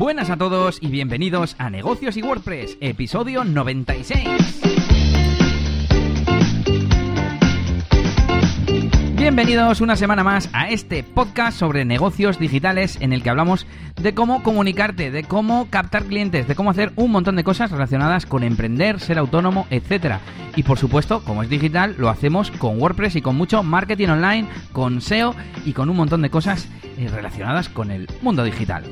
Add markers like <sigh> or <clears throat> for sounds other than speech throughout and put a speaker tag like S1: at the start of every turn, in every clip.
S1: Buenas a todos y bienvenidos a Negocios y WordPress, episodio 96. Bienvenidos una semana más a este podcast sobre negocios digitales en el que hablamos de cómo comunicarte, de cómo captar clientes, de cómo hacer un montón de cosas relacionadas con emprender, ser autónomo, etcétera. Y por supuesto, como es digital, lo hacemos con WordPress y con mucho marketing online, con SEO y con un montón de cosas eh, relacionadas con el mundo digital.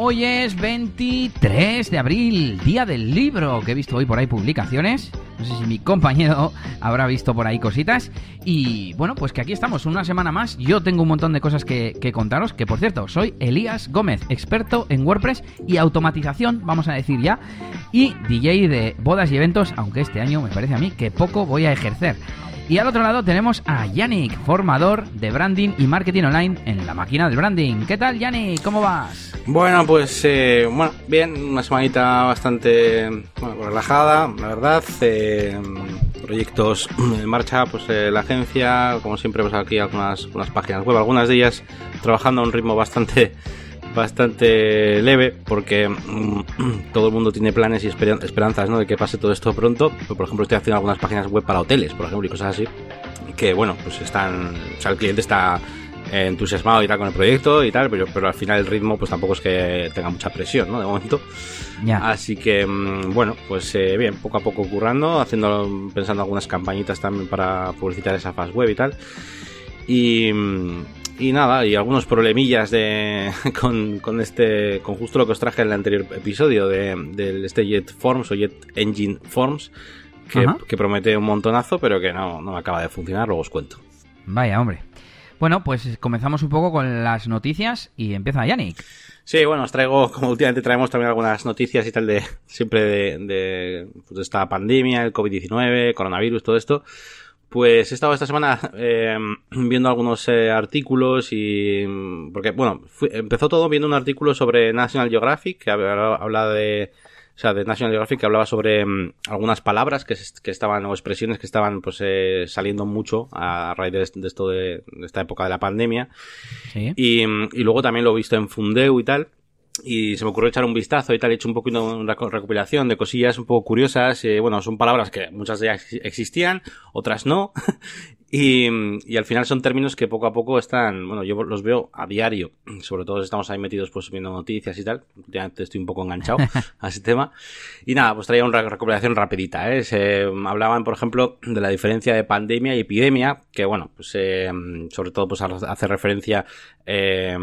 S1: Hoy es 23 de abril, día del libro, que he visto hoy por ahí publicaciones. No sé si mi compañero <laughs> habrá visto por ahí cositas. Y bueno, pues que aquí estamos una semana más. Yo tengo un montón de cosas que, que, contaros. Que por cierto, soy Elías Gómez, experto en WordPress y automatización, vamos a decir ya. Y DJ de bodas y eventos, aunque este año me parece a mí que poco voy a ejercer. Y al otro lado tenemos a Yannick, formador de branding y marketing online en la máquina del branding. ¿Qué tal, Yannick? ¿Cómo vas?
S2: Bueno, pues eh, bien, una semanita bastante relajada, la verdad. Eh, proyectos en marcha, pues eh, la agencia, como siempre, pues aquí algunas, algunas páginas web, algunas de ellas trabajando a un ritmo bastante bastante leve porque mm, <clears throat> todo el mundo tiene planes y esperanzas ¿no? de que pase todo esto pronto. Por ejemplo, estoy haciendo algunas páginas web para hoteles, por ejemplo, y cosas así. Que bueno, pues están. O sea, el cliente está entusiasmado y tal con el proyecto y tal, pero, pero al final el ritmo pues tampoco es que tenga mucha presión, ¿no? De momento. Así que, mm, bueno, pues eh, bien, poco a poco currando, haciendo, pensando algunas campañitas también para publicitar esa fast web y tal. Y, mm, y nada, y algunos problemillas de <laughs> con, con, este con justo lo que os traje en el anterior episodio de, de este Jet Forms o Jet Engine Forms que, que, promete un montonazo pero que no, no acaba de funcionar, luego os cuento.
S1: Vaya, hombre. Bueno, pues comenzamos un poco con las noticias y empieza Yannick.
S2: Sí, bueno, os traigo, como últimamente traemos también algunas noticias y tal de siempre de, de, pues de esta pandemia, el COVID-19, coronavirus, todo esto. Pues he estado esta semana eh, viendo algunos eh, artículos y... Porque, bueno, empezó todo viendo un artículo sobre National Geographic que habla de... O sea, de National Geographic que hablaba sobre um, algunas palabras que, que, estaban, o expresiones que estaban pues eh, saliendo mucho a raíz de, de esto de, de, esta época de la pandemia. ¿Sí? Y, y luego también lo he visto en Fundeu y tal y se me ocurrió echar un vistazo y tal, he hecho un poquito una recopilación de cosillas un poco curiosas, eh, bueno, son palabras que muchas de ellas existían, otras no, <laughs> y, y, al final son términos que poco a poco están, bueno, yo los veo a diario, sobre todo estamos ahí metidos pues viendo noticias y tal, ya estoy un poco enganchado <laughs> a ese tema, y nada, pues traía una recopilación rapidita, ¿eh? Se hablaban, por ejemplo, de la diferencia de pandemia y epidemia, que bueno, pues eh, sobre todo pues hace referencia eh,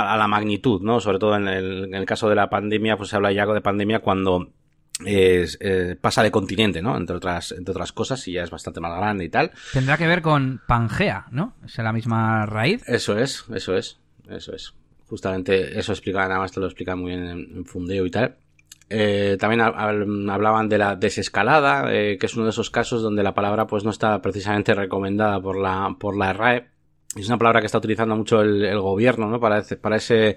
S2: a, la magnitud, ¿no? Sobre todo en el, en el, caso de la pandemia, pues se habla ya de pandemia cuando es, eh, pasa de continente, ¿no? Entre otras, entre otras cosas, y ya es bastante más grande y tal.
S1: Tendrá que ver con Pangea, ¿no? ¿Es la misma raíz?
S2: Eso es, eso es, eso es. Justamente eso explica, nada más te lo explica muy bien en, en Fundeo y tal. Eh, también hablaban de la desescalada, eh, que es uno de esos casos donde la palabra pues no está precisamente recomendada por la, por la RAE es una palabra que está utilizando mucho el, gobierno, ¿no? Para, para ese,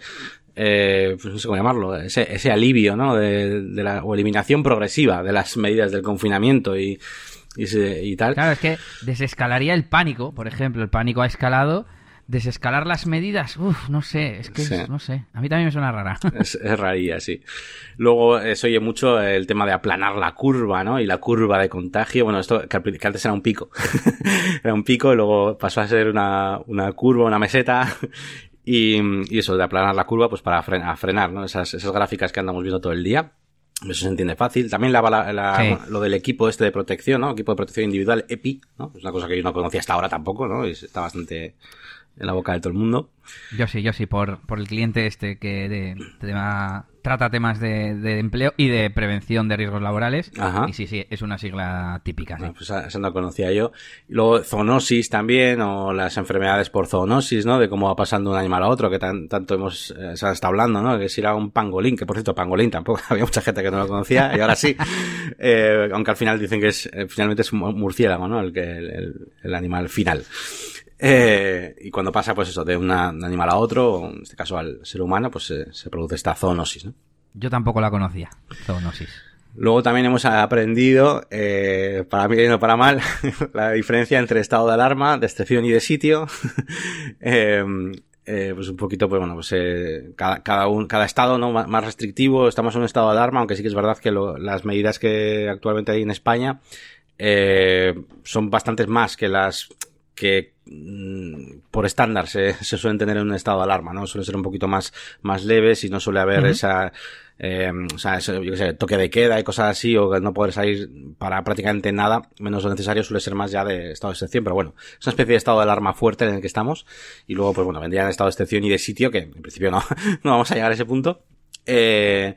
S2: eh, pues no sé cómo llamarlo, ese, ese alivio, ¿no? De, la, o eliminación progresiva de las medidas del confinamiento y, y, y tal.
S1: Claro, es que desescalaría el pánico, por ejemplo, el pánico ha escalado desescalar las medidas, uff, no sé, es que, sí. no sé, a mí también me suena rara. <laughs>
S2: Es, es sí. Luego eh, se oye mucho el tema de aplanar la curva, ¿no? Y la curva de contagio, bueno, esto que, que antes era un pico, <laughs> era un pico y luego pasó a ser una, una curva, una meseta. <laughs> Y, y, eso, de aplanar la curva, pues para frenar, frenar ¿no? Esas, esas gráficas que andamos viendo todo el día. Eso se entiende fácil. También la, la, la sí. lo del equipo este de protección, ¿no? Equipo de protección individual, EPI, ¿no? Es una cosa que yo no conocía hasta ahora tampoco, ¿no? Y está bastante, en la boca de todo el mundo.
S1: Yo sí, yo sí, por, por el cliente este que de, tema, trata temas de, de, empleo y de prevención de riesgos laborales.
S2: Ajá.
S1: Y sí, sí, es una sigla típica.
S2: Sí. pues eso no conocía yo. Luego zoonosis también, o las enfermedades por zoonosis, ¿no? De cómo va pasando un animal a otro, que tan, tanto hemos, eh, se está hablando, ¿no? Que si era un pangolín, que por cierto, pangolín tampoco, <laughs> había mucha gente que no lo conocía, y ahora sí. <laughs> eh, aunque al final dicen que es, eh, finalmente es un murciélago, ¿no? El, que, el, el animal final. Eh, y cuando pasa, pues eso, de una, un animal a otro, en este caso al ser humano, pues se, se produce esta zoonosis, ¿no?
S1: Yo tampoco la conocía, zoonosis.
S2: Luego también hemos aprendido, eh, para bien y no para mal, <laughs> la diferencia entre estado de alarma, de excepción y de sitio. <laughs> eh, eh, pues un poquito, pues bueno, pues eh, cada, cada, un, cada estado ¿no? más restrictivo, estamos en un estado de alarma, aunque sí que es verdad que lo, las medidas que actualmente hay en España eh, son bastantes más que las que por estándar se, <laughs> se, suelen tener en un estado de alarma, ¿no? Suelen ser un poquito más, más leves y no suele haber uh -huh. esa, eh, o sea, eso, yo qué sé, toque de queda y cosas así, o no poder salir para prácticamente nada, menos lo necesario, suele ser más ya de estado de excepción, pero bueno, es una especie de estado de alarma fuerte en el que estamos, y luego, pues bueno, vendría en estado de excepción y de sitio, que en principio no, <laughs> no vamos a llegar a ese punto. Eh,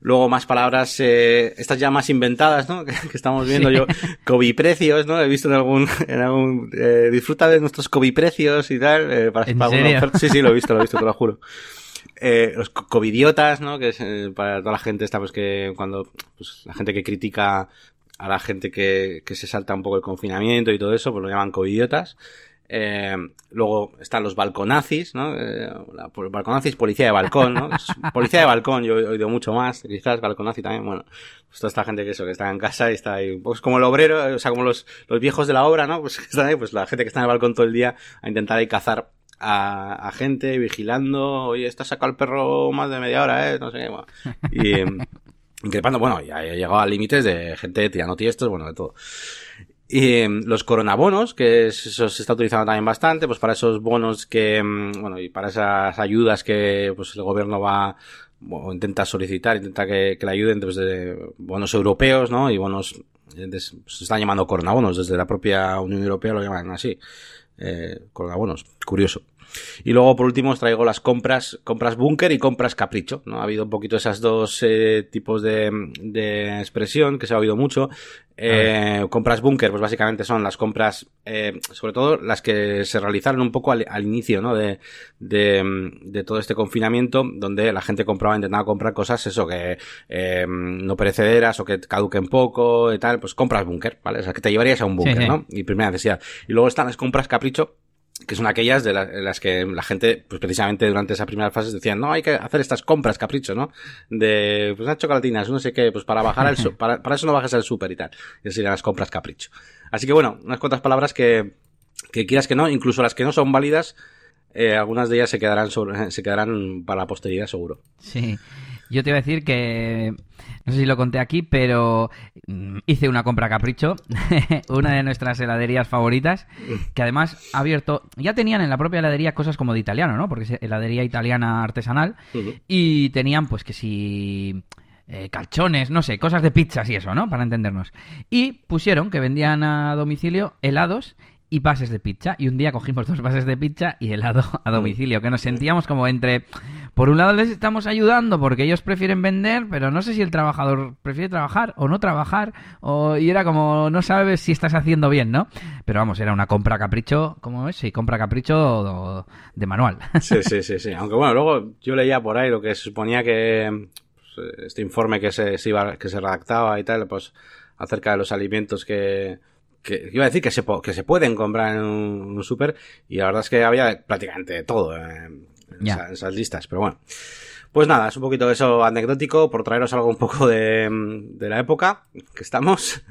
S2: Luego más palabras, eh, estas ya más inventadas, ¿no? <laughs> Que, que estamos viendo sí. yo. Cobiprecios, ¿no? He visto en algún, <laughs> en algún, eh, disfruta de nuestros cobiprecios y tal. Eh, para,
S1: ¿En
S2: para
S1: serio?
S2: Sí, sí, lo he visto, lo he visto, te lo <laughs> juro. Eh, los covidiotas, ¿no? Que es eh, para toda la gente esta, pues que cuando, pues la gente que critica a la gente que, que se salta un poco el confinamiento y todo eso, pues lo llaman covidiotas. Eh, luego están los balconazis, ¿no? Eh, la, balconazis, policía de balcón, ¿no? <laughs> policía de balcón, yo he oído mucho más, quizás balconazi también, bueno, pues toda esta gente que eso, que está en casa y está ahí, pues como el obrero, o sea, como los, los viejos de la obra, ¿no? Pues que están ahí, pues la gente que está en el balcón todo el día a intentar ahí cazar a, a gente vigilando, oye, está sacado el perro más de media hora, eh, no sé qué, bueno. y <laughs> increpando, bueno, ya he llegado a límites de gente tirando tiestos, bueno, de todo. Y eh, los coronabonos, que eso se está utilizando también bastante, pues para esos bonos que, bueno, y para esas ayudas que pues el gobierno va o intenta solicitar, intenta que, que le ayuden pues, de bonos europeos, ¿no? Y bonos, se están llamando coronabonos, desde la propia Unión Europea lo llaman así, eh, coronabonos, curioso. Y luego, por último, os traigo las compras, compras búnker y compras capricho, ¿no? Ha habido un poquito esas dos eh, tipos de, de expresión que se ha oído mucho. Eh, compras búnker, pues básicamente son las compras, eh, sobre todo las que se realizaron un poco al, al inicio, ¿no? De, de, de, todo este confinamiento, donde la gente compraba, intentaba comprar cosas, eso, que eh, no perecederas o que caduquen poco y tal, pues compras búnker, ¿vale? O sea, que te llevarías a un búnker, sí, sí. ¿no? Y primera necesidad. Y luego están las compras capricho, que son aquellas de, la, de, las que la gente, pues precisamente durante esa primera fase decían, no, hay que hacer estas compras capricho, ¿no? De, pues unas chocolatinas, no sé qué, pues para bajar al, <laughs> para, para eso no bajas al súper y tal. Y serían las compras capricho. Así que bueno, unas cuantas palabras que, que quieras que no, incluso las que no son válidas, eh, algunas de ellas se quedarán sobre, <laughs> se quedarán para la posteridad seguro.
S1: Sí. Yo te iba a decir que, no sé si lo conté aquí, pero mm, hice una compra capricho, <laughs> una de nuestras heladerías favoritas, que además ha abierto, ya tenían en la propia heladería cosas como de italiano, ¿no? Porque es heladería italiana artesanal, uh -huh. y tenían pues que si... Eh, calchones, no sé, cosas de pizzas y eso, ¿no? Para entendernos. Y pusieron que vendían a domicilio helados y pases de pizza. Y un día cogimos dos pases de pizza y helado a domicilio, que nos sentíamos como entre... Por un lado les estamos ayudando porque ellos prefieren vender, pero no sé si el trabajador prefiere trabajar o no trabajar, o... y era como, no sabes si estás haciendo bien, ¿no? Pero vamos, era una compra capricho, ¿cómo es? Sí, compra capricho de manual.
S2: Sí, sí, sí, sí. Aunque bueno, luego yo leía por ahí lo que suponía que pues, este informe que se, iba, que se redactaba y tal, pues acerca de los alimentos que iba a decir que se, que se pueden comprar en un, un súper y la verdad es que había prácticamente todo en, esas listas, pero bueno. Pues nada, es un poquito eso anecdótico por traeros algo un poco de, de la época que estamos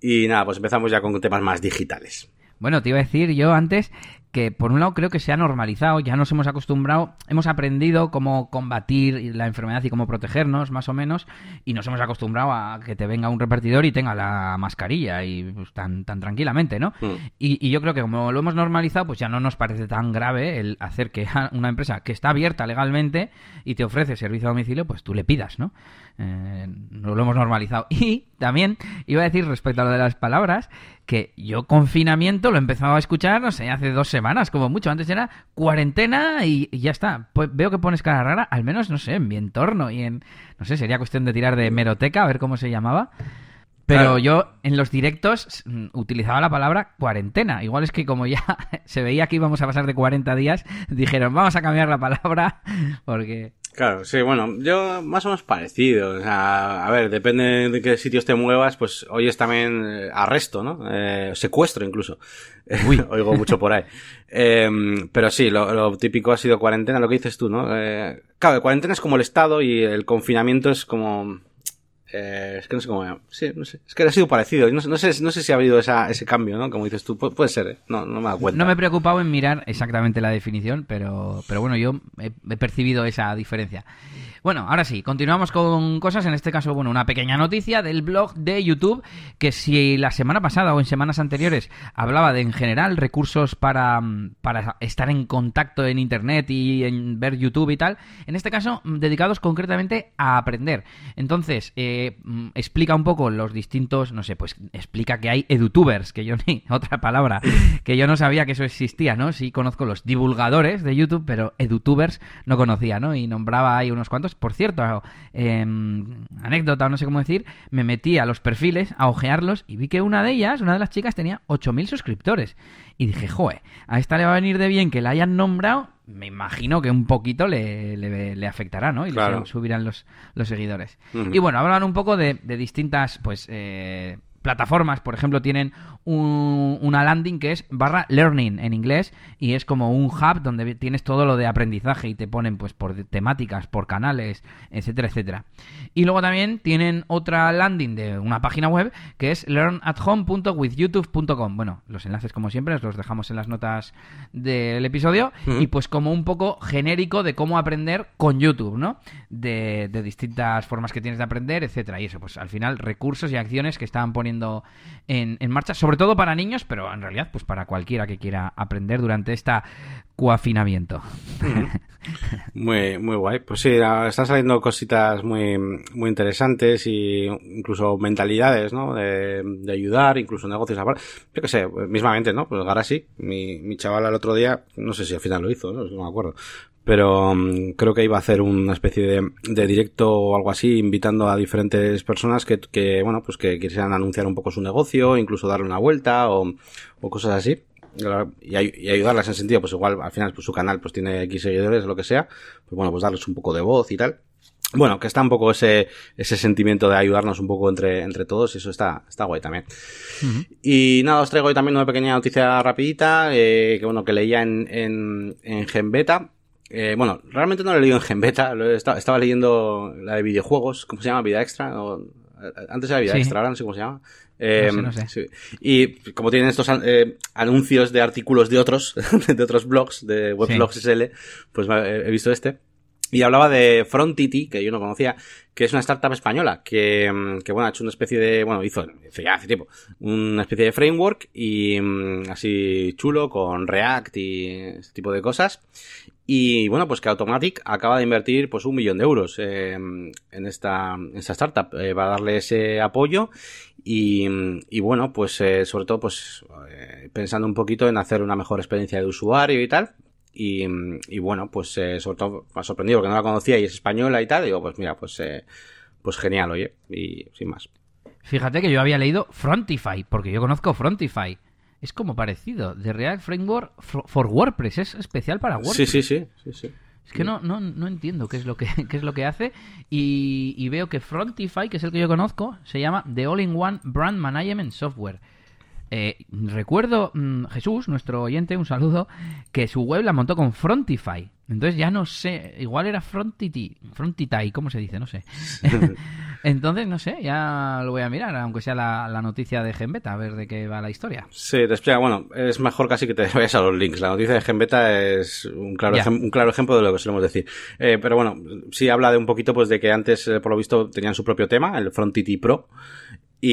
S2: y nada, pues empezamos ya con temas más digitales.
S1: Bueno, te iba a decir yo antes que por un lado creo que se ha normalizado, ya nos hemos acostumbrado, hemos aprendido cómo combatir la enfermedad y cómo protegernos, más o menos, y nos hemos acostumbrado a que te venga un repartidor y tenga la mascarilla y pues, tan, tan tranquilamente, ¿no? Mm. Y, y, yo creo que como lo hemos normalizado, pues ya no nos parece tan grave el hacer que <laughs> una empresa que está abierta legalmente y te ofrece servicio a domicilio, pues tú le pidas, ¿no? Eh, no lo hemos normalizado. <laughs> Y también iba a decir respecto a lo de las palabras, que yo confinamiento lo empezaba a escuchar, no sé, hace dos semanas, como mucho. Antes era cuarentena y, y, ya está. Pues veo que pones cara rara, al menos, no sé, en mi entorno y en, no sé, sería cuestión de tirar de meroteca, a ver cómo se llamaba. Pero claro. yo en los directos mm, utilizaba la palabra cuarentena. Igual es que como ya <laughs> se veía que íbamos a pasar de 40 días, dijeron, vamos a cambiar la palabra <laughs> porque...
S2: Claro, sí, bueno, yo más o menos parecido. O sea, a ver, depende de qué sitios te muevas, pues hoy es también eh, arresto, ¿no? Eh, secuestro incluso. Uy. <laughs> Oigo mucho por ahí. Eh, pero sí, lo, lo, típico ha sido cuarentena, lo que dices tú, ¿no? Eh, claro, cuarentena es como el Estado y el confinamiento es como Eh, es que no sé cómo. Sí, no sé. Es que ha sido parecido. No, no, sé, no sé si ha habido esa, ese cambio, ¿no? Como dices tú. puede ser, ¿eh? No, no me da cuenta.
S1: No me he preocupado en mirar exactamente la definición, pero, pero bueno, yo he percibido esa diferencia. Bueno, ahora sí, continuamos con cosas. En este caso, bueno, una pequeña noticia del blog de YouTube. Que si la semana pasada o en semanas anteriores hablaba de en general recursos para, para estar en contacto en internet y en ver YouTube y tal, en este caso dedicados concretamente a aprender. Entonces, eh, explica un poco los distintos, no sé, pues explica que hay edutubers, que yo ni <laughs> otra palabra, que yo no sabía que eso existía, ¿no? Sí conozco los divulgadores de YouTube, pero edutubers no conocía, ¿no? Y nombraba ahí unos cuantos por cierto, em, anécdota o no sé cómo decir, me metí a los perfiles a ojearlos y vi que una de ellas, una de las chicas, tenía 8.000 suscriptores. Y dije, joe, a esta le va a venir de bien que la hayan nombrado, me imagino que un poquito le, le, afectará, ¿no? Y le subirán los, los seguidores. Y bueno, hablan un poco de, de distintas, pues, eh, plataformas, por ejemplo, tienen una landing que es barra learning en inglés y es como un hub donde tienes todo lo de aprendizaje y te ponen pues por temáticas, por canales, etcétera, etcétera. Y luego también tienen otra landing de una página web que es learnathome.withyoutube.com. Bueno, los enlaces como siempre los dejamos en las notas del episodio y pues como un poco genérico de cómo aprender con YouTube, ¿no? De, de distintas formas que tienes de aprender, etcétera. Y eso, pues al final recursos y acciones que estaban poniendo en, marcha, sobre todo para niños, pero en realidad pues para cualquiera que quiera aprender durante esta coafinamiento.
S2: Muy, muy guay. Pues sí, están saliendo cositas muy, muy interesantes y incluso mentalidades, ¿no? De, ayudar, incluso negocios. Yo qué sé, mismamente, ¿no? Pues ahora sí, mi, mi chaval el otro día, no sé si al final lo hizo, no, no me acuerdo pero mm, creo que iba a hacer una especie de, de, directo o algo así, invitando a diferentes personas que, que, bueno, pues que quisieran anunciar un poco su negocio, incluso darle una vuelta o, o cosas así. Y, y, ayudarlas en sentido, pues igual al final pues su canal pues tiene X seguidores, lo que sea, pues bueno, pues darles un poco de voz y tal. Bueno, que está un poco ese, ese sentimiento de ayudarnos un poco entre, entre todos y eso está, está guay también. Y nada, os traigo hoy también una pequeña noticia rapidita, eh, que bueno, que leía en, en, en Genbeta, eh, bueno, realmente no lo he leído en Genbeta, lo estaba, estaba, leyendo la de videojuegos, ¿cómo se llama? Vida Extra. Antes era Vida Extra, ahora no sé cómo se llama.
S1: Eh, no sé, no sé.
S2: Y como tienen estos eh, anuncios de artículos de otros, <laughs> de otros blogs, de Weblogs SL, pues he visto este. Y hablaba de Frontity, que yo no conocía, que es una startup española, que, mm, que bueno, ha hecho una especie de, bueno, hizo, ya hace tiempo, una especie de framework y mm, así chulo con React y este tipo de cosas. Y bueno, pues que Automatic acaba de invertir pues un millón de euros eh, en, esta, en esta startup. Eh, va a darle ese apoyo y, y bueno, pues eh, sobre todo pues eh, pensando un poquito en hacer una mejor experiencia de usuario y tal. Y, y bueno, pues sobre todo me ha sorprendido porque no la conocía y es española y tal. digo, pues mira, pues, pues genial, oye, y sin más.
S1: Fíjate que yo había leído Frontify, porque yo conozco Frontify es como parecido. The React Framework for WordPress es especial para WordPress.
S2: Sí, sí, sí. sí, sí.
S1: Es que no, no, no entiendo qué es lo que, <laughs> qué es lo que hace y, y, veo que Frontify, que es el que yo conozco, se llama The All-in-One Brand Management Software. Eh, recuerdo, mm, Jesús, nuestro oyente, un saludo, que su web la montó con Frontify. Entonces ya no sé, igual era Frontity, Frontity, ¿cómo se dice? No sé. <laughs> Entonces, no sé, ya lo voy a mirar, aunque sea la, noticia de Genbeta, a ver de qué va la historia.
S2: Sí, te explica, bueno, es mejor casi que te <laughs> vayas a los links. La noticia de Genbeta es un claro, un claro ejemplo de lo que solemos decir. Eh, pero bueno, sí habla de un poquito, pues de que antes, eh, por lo visto, tenían su propio tema, el Frontity Pro,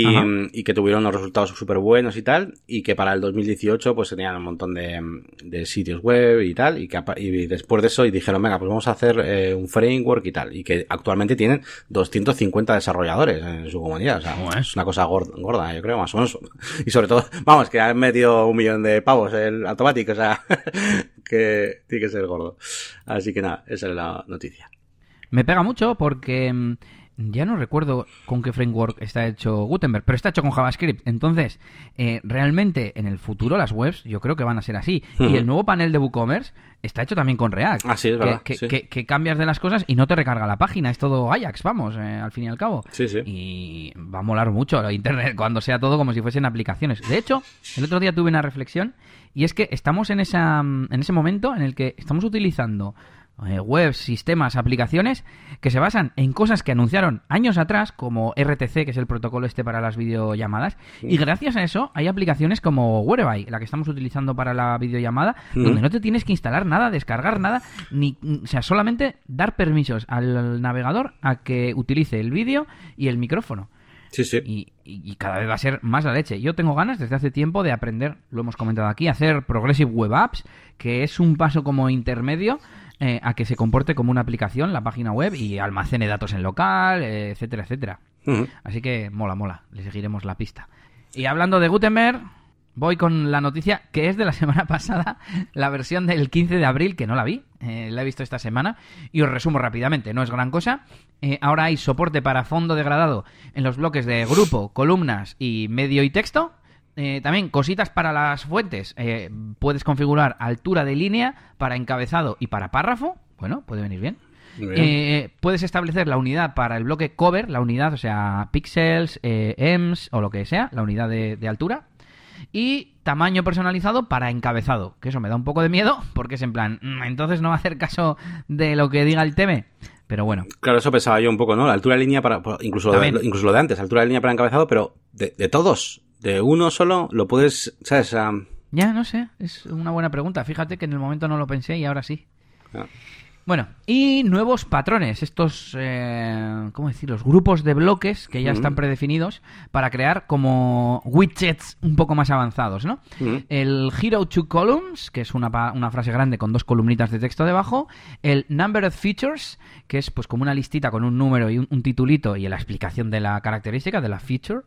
S2: y, y, que tuvieron unos resultados súper buenos y tal, y que para el 2018 pues tenían un montón de, de sitios web y tal, y que y después de eso y dijeron, venga, pues vamos a hacer eh, un framework y tal, y que actualmente tienen 250 desarrolladores en su comunidad, o sea, es una cosa gorda, yo creo, más o menos, <laughs> y sobre todo, vamos, que han metido un millón de pavos el automático, o sea, <laughs> que tiene que ser gordo. Así que nada, esa es la noticia.
S1: Me pega mucho porque mm, ya no recuerdo con qué framework está hecho Gutenberg, pero está hecho con JavaScript. Entonces, eh, realmente en el futuro las webs yo creo que van a ser así. Y el nuevo panel de WooCommerce está hecho también con React.
S2: Así es, verdad.
S1: Que, cambias de las cosas y no te recarga la página. Es todo Ajax, vamos, eh, al fin y al cabo.
S2: Sí, sí.
S1: Y va a molar mucho Internet <laughs> cuando sea todo como si fuesen aplicaciones. De hecho, el otro día tuve una reflexión y es que estamos en, esa, en ese momento en el que estamos utilizando eh, webs, sistemas, aplicaciones que se basan en cosas que anunciaron años atrás, como RTC, que es el protocolo este para las videollamadas, y gracias a eso hay aplicaciones como Whereby, la que estamos utilizando para la videollamada, donde no te tienes que instalar nada, descargar nada, ni, o sea, solamente dar permisos al navegador a que utilice el vídeo y el micrófono.
S2: Sí, sí.
S1: Y, y- cada vez va a ser más la leche. Yo tengo ganas desde hace tiempo de aprender, lo hemos comentado aquí, hacer Progressive Web Apps, que es un paso como intermedio eh, a que se comporte como una aplicación, la página web, y almacene datos en local, eh, etcétera, etcétera. Así que mola, mola, le seguiremos la pista. Y hablando de Gutenberg, voy con la noticia que es de la <laughs> semana pasada, la versión del 15 de abril, que no la vi, eh, la he visto esta semana, y os resumo rápidamente, no es gran cosa. Eh, ahora hay soporte para fondo degradado en los bloques de grupo, columnas y medio y texto. Eh, también cositas para las fuentes. Eh, puedes configurar altura de línea para encabezado y para párrafo. Bueno, puede venir bien. Eh, puedes establecer la unidad para el bloque cover, la unidad, o sea, píxeles, eh, ems o lo que sea, la unidad de, de altura. Y tamaño personalizado para encabezado, que eso me da un poco de miedo, porque es en plan, "Mm, entonces no va a hacer caso de lo que diga el teme. Pero bueno,
S2: Claro, eso pensaba yo un poco, ¿no? La altura de línea para. Incluso, lo de, incluso lo de antes, altura de línea para encabezado, pero de, de todos. De uno solo, lo puedes. ¿Sabes? Ah,
S1: ya no sé, es una buena pregunta. Fíjate que en el momento no lo pensé y ahora sí.
S2: ah.
S1: Bueno, y nuevos patrones, estos, eh, ¿cómo decir? Los grupos de bloques que ya están predefinidos para crear como widgets un poco más avanzados, ¿no? El Hero to Columns, que es una, una frase grande con dos columnitas de texto debajo. El Number of Features, que es pues como una listita con un número y un, un titulito y la explicación de la característica de la feature.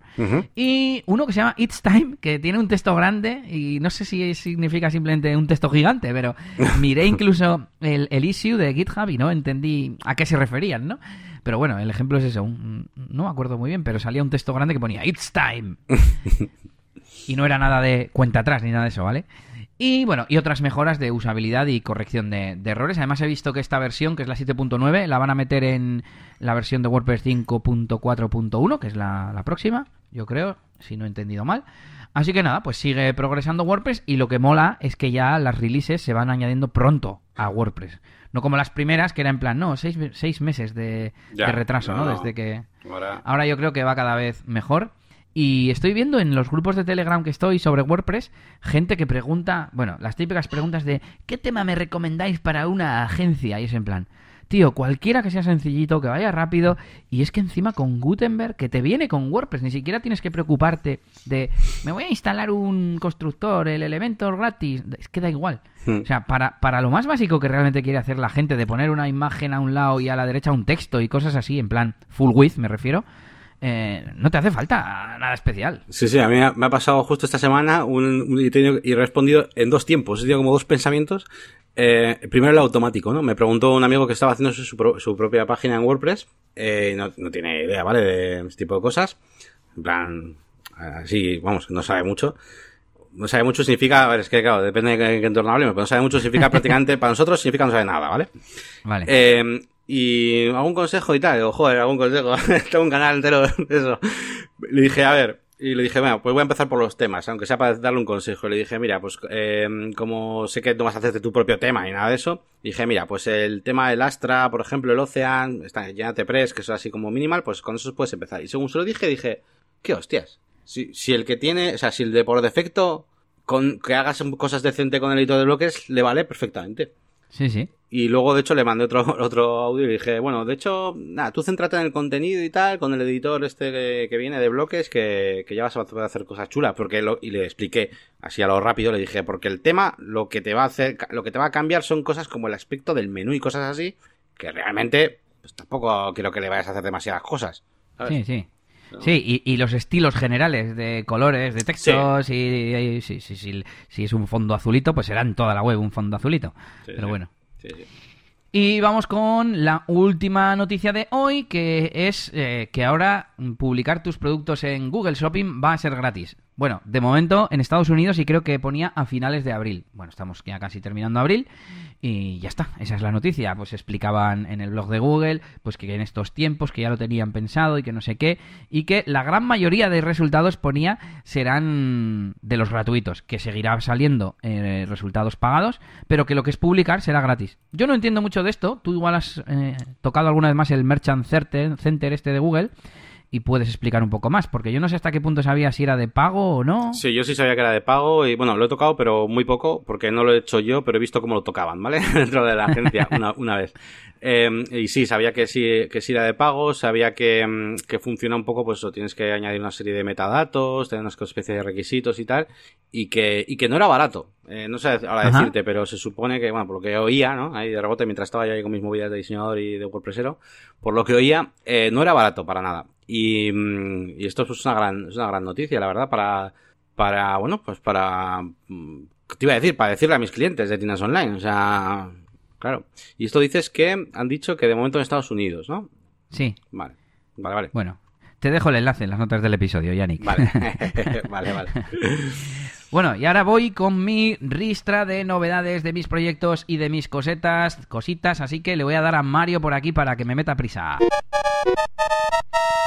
S1: Y uno que se llama It's Time, que tiene un texto grande y no sé si significa simplemente un texto gigante, pero miré incluso el, el issue de GitHub y no entendí a qué se referían, ¿no? Pero bueno, el ejemplo es eso, un- no me acuerdo muy bien, pero salía un texto grande que ponía It's Time. <laughs> y no era nada de cuenta atrás ni nada de eso, ¿vale? Y bueno, y otras mejoras de usabilidad y corrección de, de errores. Además he visto que esta versión, que es la 7.9, la van a meter en la versión de WordPress 5.4.1, que es la, la próxima, yo creo, si no he entendido mal. Así que nada, pues sigue progresando WordPress y lo que mola es que ya las releases se van añadiendo pronto a WordPress. No como las primeras, que era en plan, no, seis, seis meses de,
S2: Ya,
S1: de retraso,
S2: no,
S1: ¿no?
S2: no.
S1: Desde que...
S2: Ahora.
S1: Ahora yo creo que va cada vez mejor. Y estoy viendo en los grupos de Telegram que estoy sobre WordPress gente que pregunta, bueno, las típicas preguntas de ¿qué tema me recomendáis para una agencia? Y es en plan, tío, cualquiera que sea sencillito, que vaya rápido, y es que encima con Gutenberg, que te viene con WordPress, ni siquiera tienes que preocuparte de, me voy a instalar un constructor, el Elementor gratis, es que da igual.
S2: Hmm.
S1: O sea, para, para lo más básico que realmente quiere hacer la gente, de poner una imagen a un lado y a la derecha un texto y cosas así, en plan full width me refiero, eh, no te hace falta nada especial.
S2: Sí, sí, a mí me ha- me ha pasado justo esta semana un, un- y, he tenido- y he respondido en dos tiempos. He tenido como dos pensamientos. Eh, primero el automático, ¿no? Me preguntó un amigo que estaba haciendo su, pro- su propia página en WordPress. Eh, no, no tiene idea, ¿vale? De este tipo de cosas. En plan, así, vamos, no sabe mucho. No sabe mucho significa, a ver, es que claro, depende de qué, qué entorno hablemos, pero no sabe mucho significa <laughs> prácticamente, para nosotros significa no sabe nada, ¿vale?
S1: Vale.
S2: Eh, y algún consejo y tal, digo, joder, algún consejo. <laughs> Tengo un canal entero de eso. Le dije, a ver, y le dije, bueno, pues voy a empezar por los temas, aunque sea para darle un consejo. Le dije, mira, pues eh, como sé que no vas a hacerte tu propio tema y nada de eso, dije, mira, pues el tema del Astra, por ejemplo, el Ocean, está, ya te pres, que es así como minimal, pues con eso puedes empezar. Y según se lo dije, dije, ¿qué hostias? Si, si el que tiene, o sea, si el de por defecto, con que hagas cosas decente con el editor de bloques, le vale perfectamente.
S1: Sí, sí.
S2: Y luego, de hecho, le mandé otro, <laughs> otro audio y dije, bueno, de hecho, nada, tú céntrate en el contenido y tal, con el editor este que, que viene de bloques, que, que ya vas a poder hacer cosas chulas, porque lo, y le expliqué así a lo rápido, le dije, porque el tema, lo que te va a hacer, lo que te va a cambiar son cosas como el aspecto del menú y cosas así, que realmente, pues tampoco quiero que le vayas a hacer demasiadas cosas. ¿sabes?
S1: Sí, sí. Sí, y, y los estilos generales de colores, de textos, y, si es un fondo azulito, pues será en toda la web un fondo azulito.
S2: Sí,
S1: Pero bueno.
S2: Sí.
S1: Y vamos con la última noticia de hoy, que es eh, que ahora publicar tus productos en Google Shopping va a ser gratis. Bueno, de momento en Estados Unidos y creo que ponía a finales de abril. Bueno, estamos ya casi terminando abril y ya está, esa es la noticia. Pues explicaban en el blog de Google, pues que en estos tiempos que ya lo tenían pensado y que no sé qué, y que la gran mayoría de resultados ponía serán de los gratuitos, que seguirá saliendo eh, resultados pagados, pero que lo que es publicar será gratis. Yo no entiendo mucho de esto, tú igual has eh, tocado alguna vez más el Merchant Center este de Google y puedes explicar un poco más, porque yo no sé hasta qué punto sabía si era de pago o no.
S2: Sí, yo sí sabía que era de pago y bueno, lo he tocado, pero muy poco, porque no lo he hecho yo, pero he visto cómo lo tocaban, ¿vale? <laughs> Dentro de la agencia, <laughs> una, una vez. Eh, y sí, sabía que sí, que sí era de pago, sabía que, mm, que funciona un poco, pues eso, tienes que añadir una serie de metadatos, tener una especie de requisitos y tal, y que, y que no era barato. Eh, no sé ahora decirte, pero se supone que, bueno, por lo que oía, ¿no? Ahí de rebote, mientras estaba yo ahí con mis movidas de diseñador y de WordPressero, por lo que oía, eh, no era barato para nada. Y, mm, y esto es una gran, es una gran noticia, la verdad, para, para, bueno, pues para, mm, te iba a decir, para decirle a mis clientes de tiendas online, o sea, claro. Y esto dices que han dicho que de momento en Estados Unidos, ¿no?
S1: Sí.
S2: Vale, vale, vale.
S1: Bueno, te dejo el enlace en las notas del episodio, Yannick.
S2: Vale, <laughs> <laughs> vale, vale.
S1: Bueno, y ahora voy con mi ristra de novedades de mis proyectos y de mis cosetas, cositas, así que le voy a dar a Mario por aquí para que me meta prisa.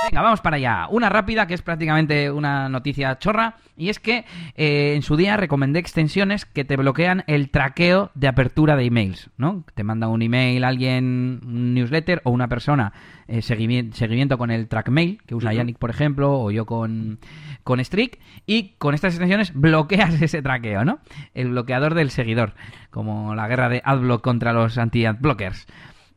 S1: Venga, vamos para allá. Una rápida que es prácticamente una noticia chorra. Y es que eh, en su día recomendé extensiones que te bloquean el traqueo de apertura de emails, ¿no? Te manda un email alguien, un newsletter o una persona, eh, seguimiento, seguimiento, con el trackmail, que usa Yannick, por ejemplo, o yo con, con Strict. Y con estas extensiones bloqueas <laughs> ese traqueo, ¿no? El bloqueador del seguidor, como la guerra de AdBlock contra los anti-adblockers.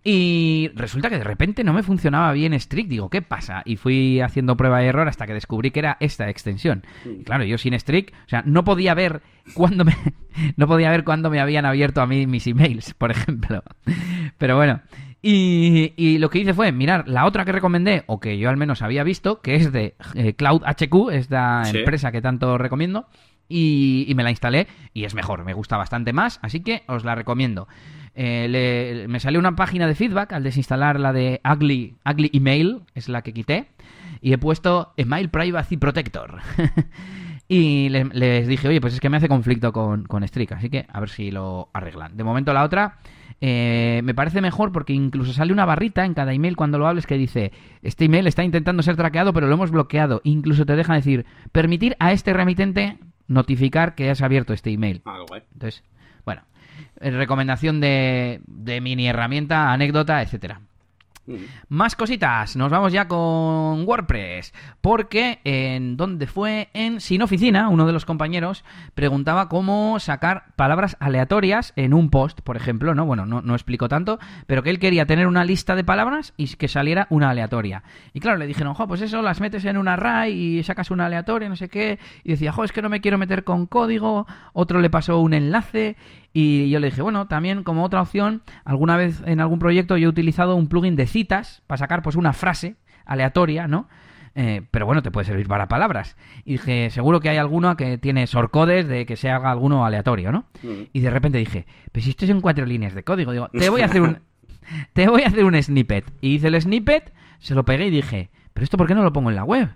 S1: Y resulta que de repente no me funcionaba bien Strict. Digo, ¿qué pasa? Y fui haciendo prueba de error hasta que descubrí que era esta extensión. Y claro, yo sin Strict, o sea, no podía ver cuándo me, <laughs> no podía ver cuándo me habían abierto a mí mis emails, por ejemplo. <laughs> Pero bueno. Y, y lo que hice fue mirar la otra que recomendé, o que yo al menos había visto, que es de eh, Cloud HQ, esta
S2: Sí.
S1: empresa que tanto recomiendo. Y, me la instalé y es mejor, me gusta bastante más, así que os la recomiendo. Eh, me salió una página de feedback al desinstalar la de Ugly, Ugly Email, es la que quité, y he puesto Email Privacy Protector. <laughs> y le- les dije, oye, pues es que me hace conflicto con, con Strict, así que a ver si lo arreglan. De momento la otra eh, me parece mejor porque incluso sale una barrita en cada email cuando lo hables que dice, este email está intentando ser traqueado pero lo hemos bloqueado. Incluso te deja decir, permitir a este remitente notificar que has abierto este email.
S2: Ah, guay.
S1: Entonces, bueno, eh, recomendación de, de mini herramienta, anécdota, etcétera. Más cositas, nos vamos ya con WordPress, porque en donde fue en Sin Oficina, uno de los compañeros preguntaba cómo sacar palabras aleatorias en un post, por ejemplo, ¿no? Bueno, no, no explico tanto, pero que él quería tener una lista de palabras y que saliera una aleatoria. Y claro, le dijeron, jo, pues eso, las metes en un array y sacas una aleatoria, no sé qué, y decía, jo, es que no me quiero meter con código, otro le pasó un enlace, y yo le dije, bueno, también como otra opción, alguna vez en algún proyecto yo he utilizado un plugin de citas para sacar pues una frase aleatoria, ¿no? Eh, pero bueno, te puede servir para palabras. Y dije, seguro que hay alguno que tiene sorcodes de que se haga alguno aleatorio, ¿no? Y de repente dije, pues si esto es en cuatro líneas de código, digo, te voy a hacer un, <laughs> te voy a hacer un snippet. Y hice el snippet, se lo pegué y dije, pero esto ¿por qué no lo pongo en la web?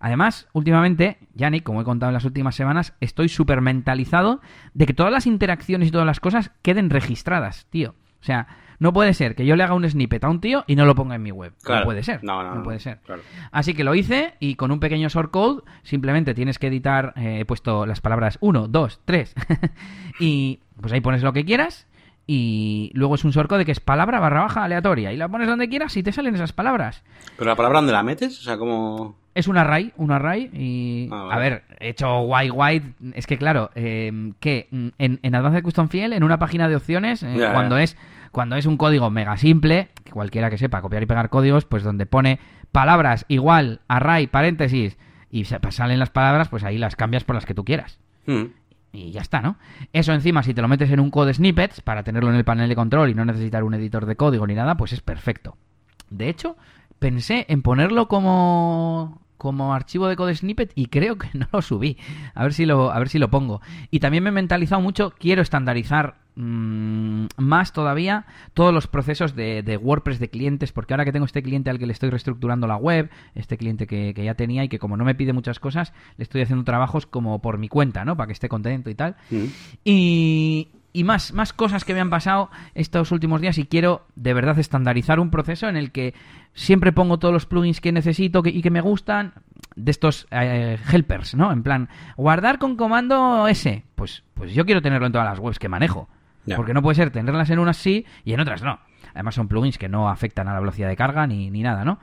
S1: Además, últimamente, Yannick, como he contado en las últimas semanas, estoy súper mentalizado de que todas las interacciones y todas las cosas queden registradas, tío. O sea, no puede ser que yo le haga un snippet a un tío y no lo ponga en mi web.
S2: Claro.
S1: No puede ser.
S2: No, no, no.
S1: puede ser.
S2: Claro.
S1: Así que lo hice y con un pequeño shortcode simplemente tienes que editar, eh, he puesto las palabras 1, 2, 3 y pues ahí pones lo que quieras y luego es un shortcode que es palabra barra baja aleatoria y la pones donde quieras y te salen esas palabras.
S2: ¿Pero la palabra dónde la metes? O sea, como...
S1: Es un array, un array y...
S2: Ah, vale.
S1: A ver, he hecho white white, es que claro, eh, que en, en Advanced Custom Field, en una página de opciones, eh, cuando es cuando es un código mega simple, que cualquiera que sepa copiar y pegar códigos, pues donde pone palabras igual, array, paréntesis, y se- pues salen las palabras, pues ahí las cambias por las que tú quieras.
S2: Mm.
S1: Y ya está, ¿no? Eso encima, si te lo metes en un code snippets para tenerlo en el panel de control y no necesitar un editor de código ni nada, pues es perfecto. De hecho, pensé en ponerlo como, como archivo de code snippet y creo que <laughs> no lo subí. A ver si lo, a ver si lo pongo. Y también me he mentalizado mucho, quiero estandarizar mm, más todavía todos los procesos de, WordPress de clientes, porque ahora que tengo este cliente al que le estoy reestructurando la web, este cliente que, ya tenía y que como no me pide muchas cosas, le estoy haciendo trabajos como por mi cuenta, ¿no? Para que esté contento y tal. Mm. Y, y más, más cosas que me han pasado estos últimos días y quiero de verdad estandarizar un proceso en el que siempre pongo todos los plugins que necesito y que me gustan de estos eh, helpers, ¿no? En plan, guardar con comando S. Pues, pues yo quiero tenerlo en todas las webs que manejo. Porque no puede ser tenerlas en unas sí y en otras no. Además son plugins que no afectan a la velocidad de carga ni, ni nada, ¿no?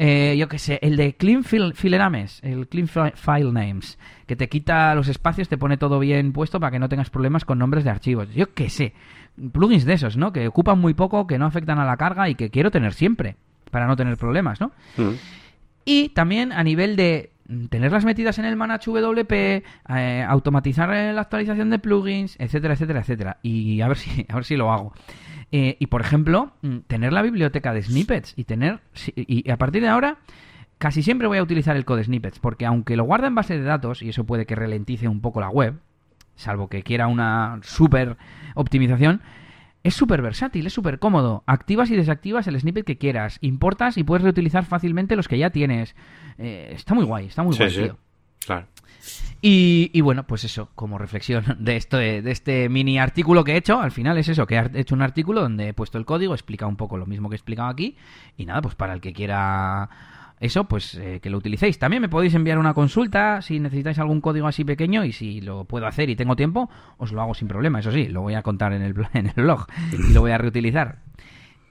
S1: Eh, yo qué sé, el de Clean File Names, el Clean File Names, que te quita los espacios, te pone todo bien puesto para que no tengas problemas con nombres de archivos. Yo qué sé, plugins de esos, ¿no? Que ocupan muy poco, que no afectan a la carga y que quiero tener siempre para no tener problemas, ¿no? Mm. Y también a nivel de tenerlas metidas en el Manage WP, eh, automatizar la actualización de plugins, etcétera, etcétera, etcétera. Y a ver si, <laughs> a ver si lo hago. Eh, y por ejemplo, mm, tener la biblioteca de snippets y tener. Y a partir de ahora, casi siempre voy a utilizar el code snippets, porque aunque lo guarda en base de datos, y eso puede que ralentice un poco la web, salvo que quiera una super optimización, es súper versátil, es súper cómodo. Activas y desactivas el snippet que quieras, importas y puedes reutilizar fácilmente los que ya tienes. Eh, está muy guay, está muy guay, tío. Claro. Y, bueno, pues eso, como reflexión <laughs> de esto, de, este mini artículo que he hecho, al final es eso, que he hecho un artículo donde he puesto el código, explica un poco lo mismo que he explicado aquí, y nada, pues para el que quiera eso, pues eh, que lo utilicéis. También me podéis enviar una consulta si necesitáis algún código así pequeño y si lo puedo hacer y tengo tiempo, os lo hago sin problema. Eso sí, lo voy a contar en el, <laughs> en el blog y lo voy a reutilizar.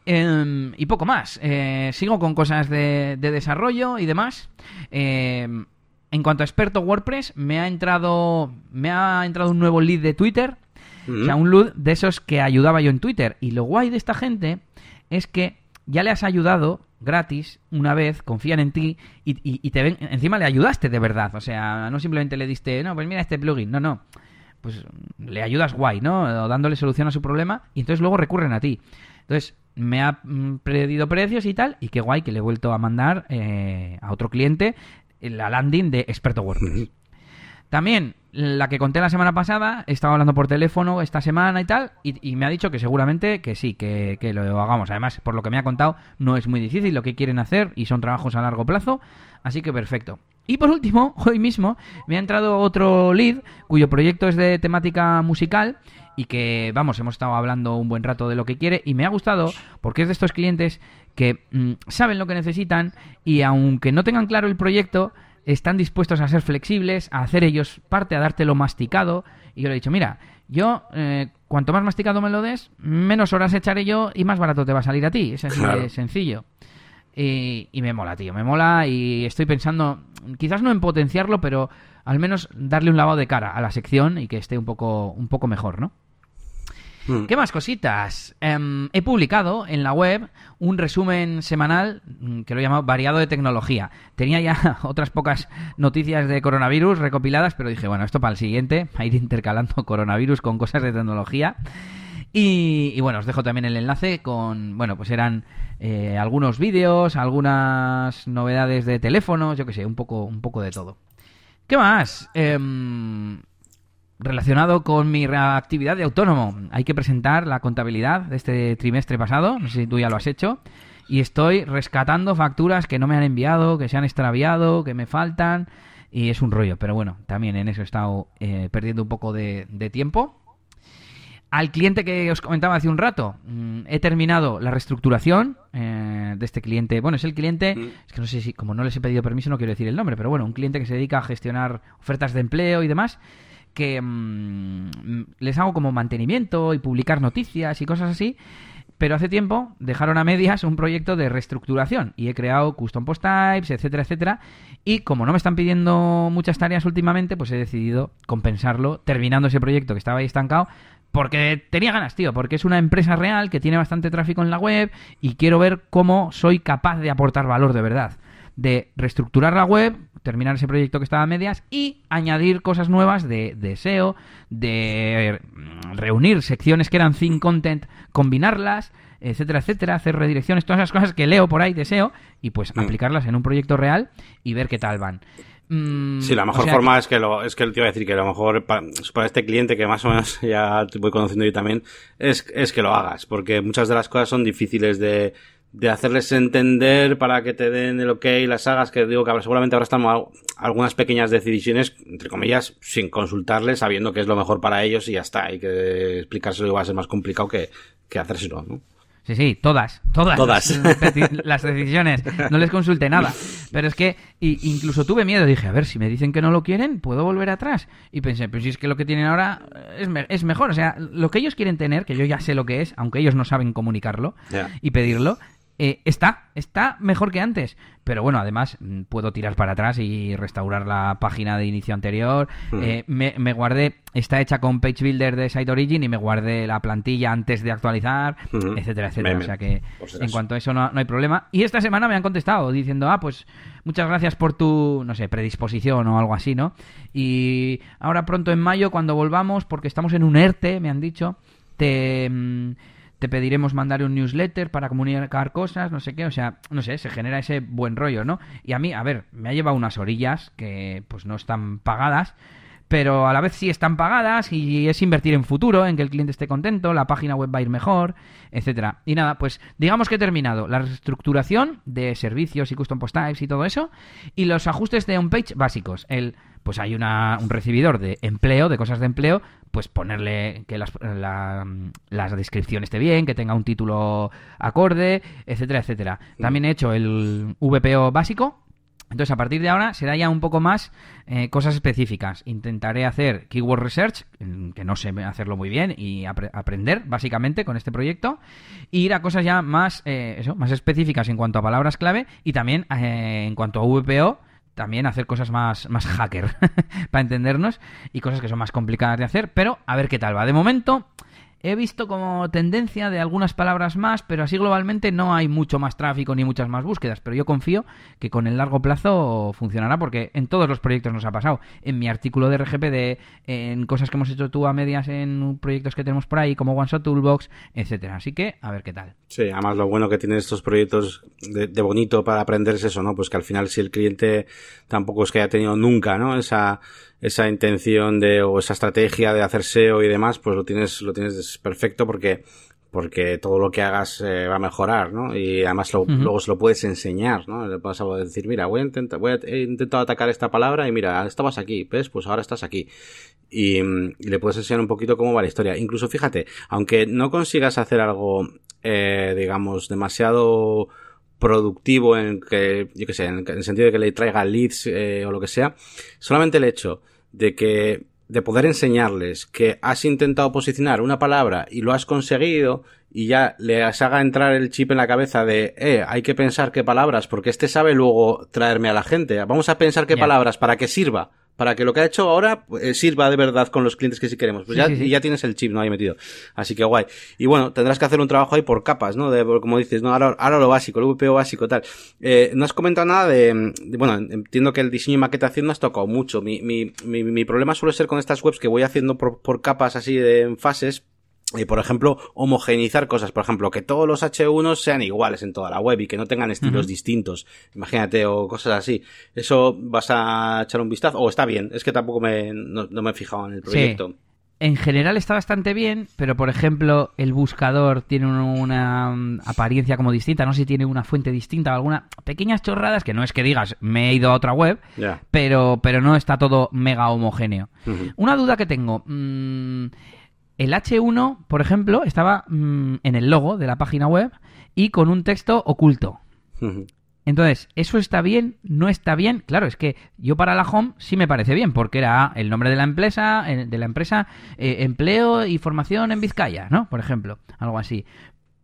S1: Em, y poco más. Eh, sigo con cosas de, de desarrollo y demás. Eh, en cuanto a experto WordPress, me ha entrado, me ha entrado un nuevo lead de Twitter. O sea, un lead de esos que ayudaba yo en Twitter. Y lo guay de esta gente es que ya le has ayudado gratis una vez, confían en ti y, te ven, encima le ayudaste de verdad. O sea, no simplemente le diste, no, pues mira este plugin. No, no. Pues le ayudas guay, ¿no? dándole solución a su problema y entonces luego recurren a ti. Entonces, me ha mm, pedido precios y tal, y qué guay que le he vuelto a mandar eh, a otro cliente la landing de experto WordPress. También, la que conté la semana pasada, estaba hablando por teléfono esta semana y tal, y, me ha dicho que seguramente que sí, que, lo hagamos. Además, por lo que me ha contado, no es muy difícil lo que quieren hacer y son trabajos a largo plazo, así que perfecto. Y por último, <laughs> hoy mismo me ha entrado otro lead cuyo proyecto es de temática musical y que, vamos, hemos estado hablando un buen rato de lo que quiere y me ha gustado porque es de estos clientes que mm, saben lo que necesitan y aunque no tengan claro el proyecto, están dispuestos a ser flexibles, a hacer ellos parte, a dártelo masticado. Y yo le he dicho, mira, yo, eh, cuanto más masticado me lo des, menos horas echaré yo y más barato te va a salir a ti. Es así de sencillo. Y, y, me mola, tío, me mola y estoy pensando, quizás no en potenciarlo, pero al menos darle un lavado de cara a la sección y que esté un poco, un poco mejor, ¿no? Hmm. ¿Qué más cositas? Em, he publicado en la web un resumen semanal mm, que lo he llamado variado de tecnología. Tenía ya <laughs> otras pocas noticias de coronavirus recopiladas, pero dije, bueno, esto para el siguiente, <laughs> a ir intercalando coronavirus con cosas de tecnología. Y, bueno, os dejo también el enlace con, bueno, pues eran eh, algunos vídeos, algunas novedades de teléfonos, yo que sé, un poco, un poco de todo. ¿Qué más? Eh, relacionado con mi actividad de autónomo. Hay que presentar la contabilidad de este trimestre pasado, no sé si tú ya lo has hecho, y estoy rescatando facturas que no me han enviado, que se han extraviado, que me faltan, y es un rollo, pero bueno, también en eso he estado eh, perdiendo un poco de, tiempo. Al cliente que os comentaba hace un rato, mm, he terminado la reestructuración eh, de este cliente. Bueno, es el cliente, mm. es que no sé si, como no les he pedido permiso, no quiero decir el nombre, pero bueno, un cliente que se dedica a gestionar ofertas de empleo y demás que mm, les hago como mantenimiento y publicar noticias y cosas así. Pero hace tiempo dejaron a medias un proyecto de reestructuración y he creado custom post types, etcétera, etcétera. Y como no me están pidiendo muchas tareas últimamente, pues he decidido compensarlo terminando ese proyecto que estaba ahí estancado porque tenía ganas, tío, porque es una empresa real que tiene bastante tráfico en la web y quiero ver cómo soy capaz de aportar valor de verdad. De reestructurar la web, terminar ese proyecto que estaba a medias y añadir cosas nuevas de, de SEO, de mm, reunir secciones que eran thin content, combinarlas, etcétera, etcétera, hacer redirecciones, todas esas cosas que leo por ahí de SEO y pues
S2: Mm.
S1: aplicarlas en un proyecto real y ver qué tal van. Mm,
S2: Sí, la
S1: o
S2: mejor
S1: sea
S2: forma
S1: que-
S2: es que lo, es que te iba a decir que a lo mejor para, para este cliente que más o menos <laughs> ya te voy conociendo yo también, es, es que lo hagas, porque muchas de las cosas son difíciles de, de hacerles entender para que te den el ok y las hagas, que digo que habrá- seguramente habrá estado algunas pequeñas decisiones, entre comillas, sin consultarles, sabiendo que es lo mejor para ellos y ya está, y que explicárselo va a ser más complicado que, que hacérselo, ¿no?
S1: Sí, sí, todas, todas.
S2: Todas.
S1: Las, decisiones. No les consulté nada. Pero es que y- incluso tuve miedo. Dije, a ver, si me dicen que no lo quieren, ¿puedo volver atrás? Y pensé, pues si es que lo que tienen ahora es, me- es mejor. O sea, lo que ellos quieren tener, que yo ya sé lo que es, aunque ellos no saben comunicarlo y pedirlo, eh, está, está mejor que antes. Pero bueno, además mm, puedo tirar para atrás y restaurar la página de inicio anterior.
S2: Ujú.
S1: Eh, me, me guardé, está hecha con Page Builder de Site Origin y me guardé la plantilla antes de actualizar,
S2: Ujú.
S1: etcétera, etcétera. O sea que
S2: si
S1: en cuanto a eso no, no hay problema. Y esta semana me han contestado diciendo, ah, pues muchas gracias por tu, no sé, predisposición o algo así, ¿no? Y ahora pronto en mayo, cuando volvamos, porque estamos en un ERTE, me han dicho, te, mm, te pediremos mandar un newsletter para comunicar cosas, no sé qué, o sea, no sé, se genera ese buen rollo, ¿no? Y a mí, a ver, me ha llevado unas orillas que pues no están pagadas, pero a la vez sí están pagadas y es invertir en futuro, en que el cliente esté contento, la página web va a ir mejor, etcétera. Y nada, pues digamos que he terminado la reestructuración de servicios y custom post types y todo eso y los ajustes de on page básicos. El pues hay una, un recibidor de empleo, de cosas de empleo, pues ponerle que las, la, la descripción esté bien, que tenga un título acorde, etcétera, etcétera. También he hecho el VPO básico, entonces, a partir de ahora será ya un poco más eh, cosas específicas. Intentaré hacer keyword research, que no sé hacerlo muy bien, y apre- aprender básicamente con este proyecto. E ir a cosas ya más, eh, eso, más específicas en cuanto a palabras clave y también eh, en cuanto a VPO. También hacer cosas más, más hacker <laughs> para entendernos y cosas que son más complicadas de hacer, pero a ver qué tal va. De momento, he visto como tendencia de algunas palabras más, pero así globalmente no hay mucho más tráfico ni muchas más búsquedas. Pero yo confío que con el largo plazo funcionará porque en todos los proyectos nos ha pasado. En mi artículo de RGPD, en cosas que hemos hecho tú a medias en proyectos que tenemos por ahí, como One Shot Toolbox, etcétera. Así que a ver qué tal.
S2: Sí, además lo bueno que tienen estos proyectos de, de bonito para aprender es eso, ¿no? Pues que al final si el cliente tampoco es que haya tenido nunca, ¿no? Esa, esa intención de, o esa estrategia de hacer SEO y demás, pues lo tienes, lo tienes perfecto porque, porque todo lo que hagas eh, va a mejorar, ¿no? Y además lo-
S1: Ujú.
S2: luego se lo puedes enseñar, ¿no? Le puedes decir, mira, voy a intentar, voy a, he intentado atacar esta palabra y mira, estabas aquí, ¿ves? Pues ahora estás aquí. Y, y le puedes enseñar un poquito cómo va la historia. Incluso fíjate, aunque no consigas hacer algo, eh, digamos, demasiado productivo en que, yo qué sé, en el sentido de que le traiga leads eh, o lo que sea, solamente el hecho de que de poder enseñarles que has intentado posicionar una palabra y lo has conseguido y ya les haga entrar el chip en la cabeza de, eh, hay que pensar qué palabras, porque este sabe luego traerme a la gente. Vamos a pensar qué palabras para que sirva. Para que lo que ha hecho ahora eh, sirva de verdad con los clientes que sí queremos. Pues
S1: Sí,
S2: ya,
S1: sí, sí.
S2: y ya tienes el chip, ¿no? Ahí metido. Así que guay. Y bueno, tendrás que hacer un trabajo ahí por capas, ¿no? De, como dices, ¿no? Ahora, ahora lo básico, el VPO básico, tal. Eh, no has comentado nada de, de- bueno, entiendo que el diseño y maquetación no has tocado mucho. Mi, mi, mi, mi problema suele ser con estas webs que voy haciendo por, por capas así de en fases. Y por ejemplo, homogeneizar cosas. Por ejemplo, que todos los H1 sean iguales en toda la web y que no tengan estilos distintos. Imagínate, o cosas así. ¿Eso vas a echar un vistazo? O está bien, es que tampoco me, no, no me he fijado en el proyecto.
S1: En general está bastante bien, pero por ejemplo el buscador tiene un- una mm, apariencia como distinta, no sé si tiene una fuente distinta o alguna pequeñas chorradas que no es que digas me he ido a otra web, pero, pero no está todo mega homogéneo. Una duda que tengo. mm, el H1, por ejemplo, estaba mm, en el logo de la página web y con un texto oculto. Entonces, ¿eso está bien? ¿No está bien? Claro, es que yo para la home sí me parece bien, porque era el nombre de la empresa, eh, de la empresa, eh, empleo y formación en Vizcaya, ¿no? Por ejemplo, algo así.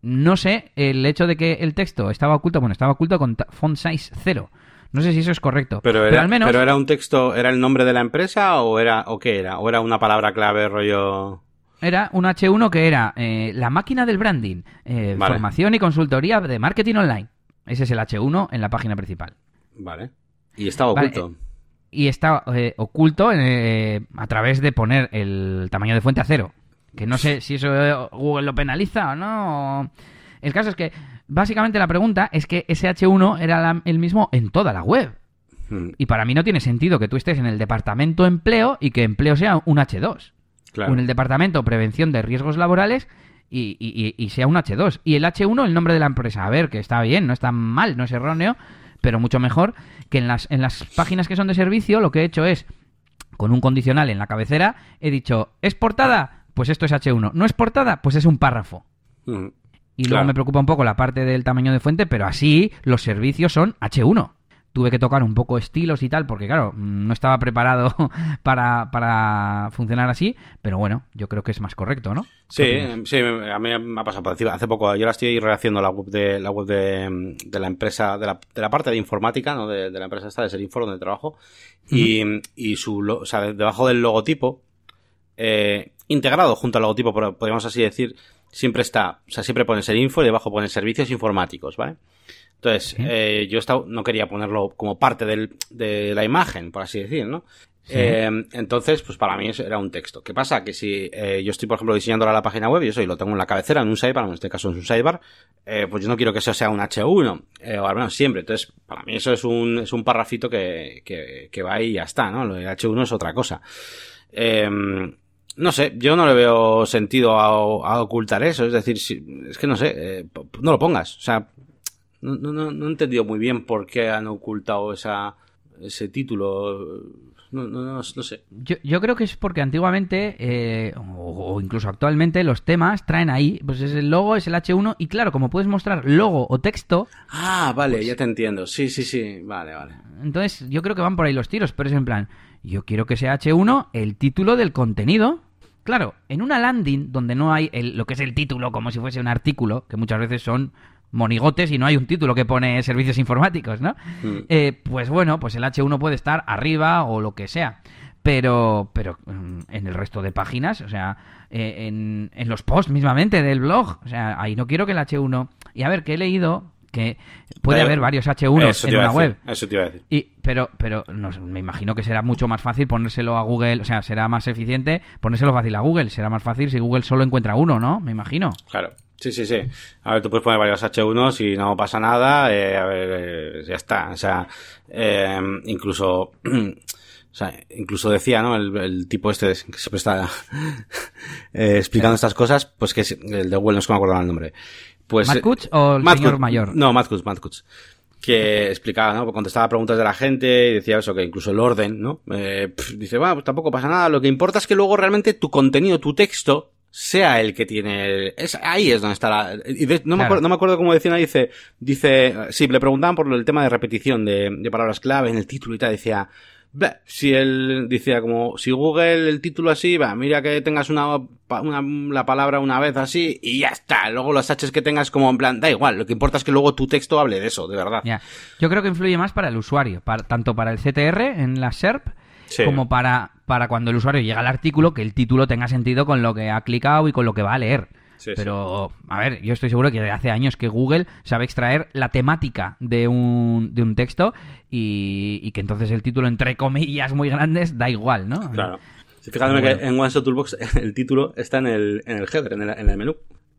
S1: No sé, el hecho de que el texto estaba oculto, bueno, estaba oculto con font size 0. No sé si eso es correcto.
S2: Pero era,
S1: al menos
S2: pero era un texto, ¿era el nombre de la empresa o era, o qué era? ¿O era una palabra clave rollo?
S1: Era un H1 que era eh, la máquina del branding, eh,
S2: Vale.
S1: formación y consultoría de marketing online. Ese es el H1 en la página principal.
S2: Vale. Y estaba
S1: Vale,
S2: oculto.
S1: y está eh, oculto eh, a través de poner el tamaño de fuente a cero. Que no sé <laughs> si eso eh, Google lo penaliza o no. El caso es que, básicamente la pregunta es que ese H1 era la- el mismo en toda la web.
S2: Mm,
S1: Y para mí no tiene sentido que tú estés en el departamento empleo y que empleo sea un H2.
S2: Claro.
S1: El departamento prevención de riesgos laborales y, y- y- sea un H2. Y el H1, el nombre de la empresa. A ver, que está bien, no está mal, no es erróneo, pero mucho mejor que en las, en las páginas que son de servicio lo que he hecho es, con un condicional en la cabecera, he dicho, ¿es portada? Pues esto es H1. ¿No es portada? Pues es un párrafo.
S2: Mm,
S1: Y
S2: Claro.
S1: luego me preocupa un poco la parte del tamaño de fuente, pero así los servicios son H1. Tuve que tocar un poco estilos y tal, porque claro, no estaba preparado <laughs> para, para funcionar así, pero bueno, yo creo que es más correcto, ¿no?
S2: Sí, sí, a mí me ha pasado por encima. Hace poco, yo la estoy rehaciendo la web de la web de, de la empresa, de la, de la parte de informática, ¿no? De, de la empresa esta, de Serinfo, donde trabajo. Y, y su, o sea, debajo del logotipo, eh, integrado junto al logotipo, podríamos así decir, siempre está, o sea, siempre pone Serinfo y debajo pone servicios informáticos, ¿vale? Entonces,
S1: Sí.
S2: eh, yo estaba, no quería ponerlo como parte del, de la imagen, por así decir, ¿no?
S1: Sí.
S2: Eh, entonces, pues para mí eso era un texto. ¿Qué pasa? Que si eh, yo estoy, por ejemplo, diseñando la página web y eso y lo tengo en la cabecera, en un sidebar, en este caso en un sidebar, pues yo no quiero que eso sea un H1, eh, o al menos siempre. Entonces, para mí eso es un, es un parrafito que, que, que va ahí y ya está, ¿no? Lo de H1 es otra cosa. Eh, no sé, yo no le veo sentido a, a ocultar eso. Es decir, si, es que no sé, eh, no lo pongas. O sea, no, no, no, he entendido muy bien por qué han ocultado esa, ese título. No, no, no, no sé.
S1: Yo, yo creo que es porque antiguamente, eh, o, o incluso actualmente, los temas traen ahí, pues es el logo, es el H1, y claro, como puedes mostrar logo o texto,
S2: Ah, vale, ya te entiendo. Sí, sí, sí. Vale, vale.
S1: entonces yo creo que van por ahí los tiros, pero es en plan, yo quiero que sea H1 el título del contenido. Claro, en una landing donde no hay el- lo que es el título como si fuese un artículo, que muchas veces son monigotes y no hay un título que pone servicios informáticos, ¿no?
S2: Mm.
S1: Eh, pues bueno, pues el H1 puede estar arriba o lo que sea. Pero, pero mm, en el resto de páginas, o sea, eh, en, en los posts mismamente del blog, o sea, ahí no quiero que el H1... Y a ver, que he leído que puede haber varios H1
S2: Eso
S1: en una web.
S2: Eso te iba a decir.
S1: Y, pero, pero no me imagino que será mucho más fácil ponérselo a Google, o sea, será más eficiente ponérselo fácil a Google, será más fácil si Google solo encuentra uno, ¿no? Me imagino.
S2: Claro. Sí, sí, sí. A ver, tú puedes poner varios H1s y no pasa nada. eh, a ver, eh, ya está. O sea, eh, incluso. <clears throat> O sea, incluso decía, ¿no? El, el tipo este que siempre está <laughs> eh, explicando estas cosas, pues que es el de Google, no es que me acuerdo el nombre. Pues,
S1: ¿Matt
S2: eh,
S1: o el
S2: Matt
S1: señor mayor?
S2: No, Matt Cutts. Que explicaba, ¿no? Contestaba preguntas de la gente y decía eso, que incluso el orden, ¿no? Eh, dice, bueno, pues tampoco pasa nada. Lo que importa es que luego realmente tu contenido, tu texto, sea el que tiene el- es, ahí es donde está la, y de- no, me acuerdo, no me acuerdo cómo decía, dice, dice, sí, le preguntaban por el tema de repetición de, de palabras clave en el título y tal, decía, "Bah, si él decía como, si Google el título así, va, mira que tengas una, una, la palabra una vez así y ya está, luego los H's que tengas como en plan, da igual, lo que importa es que luego tu texto hable de eso, de verdad.
S1: Ya. Yo creo que influye más para el usuario, para, tanto para el CTR en la SERP
S2: Sí.
S1: como para, para cuando el usuario llega al artículo que el título tenga sentido con lo que ha clicado y con lo que va a leer.
S2: Sí, sí.
S1: Pero, a ver, yo estoy seguro que hace años que Google sabe extraer la temática de un, de un texto y, y que entonces el título, entre comillas muy grandes, da igual, ¿no?
S2: Claro. Fíjate
S1: Bueno.
S2: que en OneShot Toolbox el título está en el, en el header, en el, en el menú.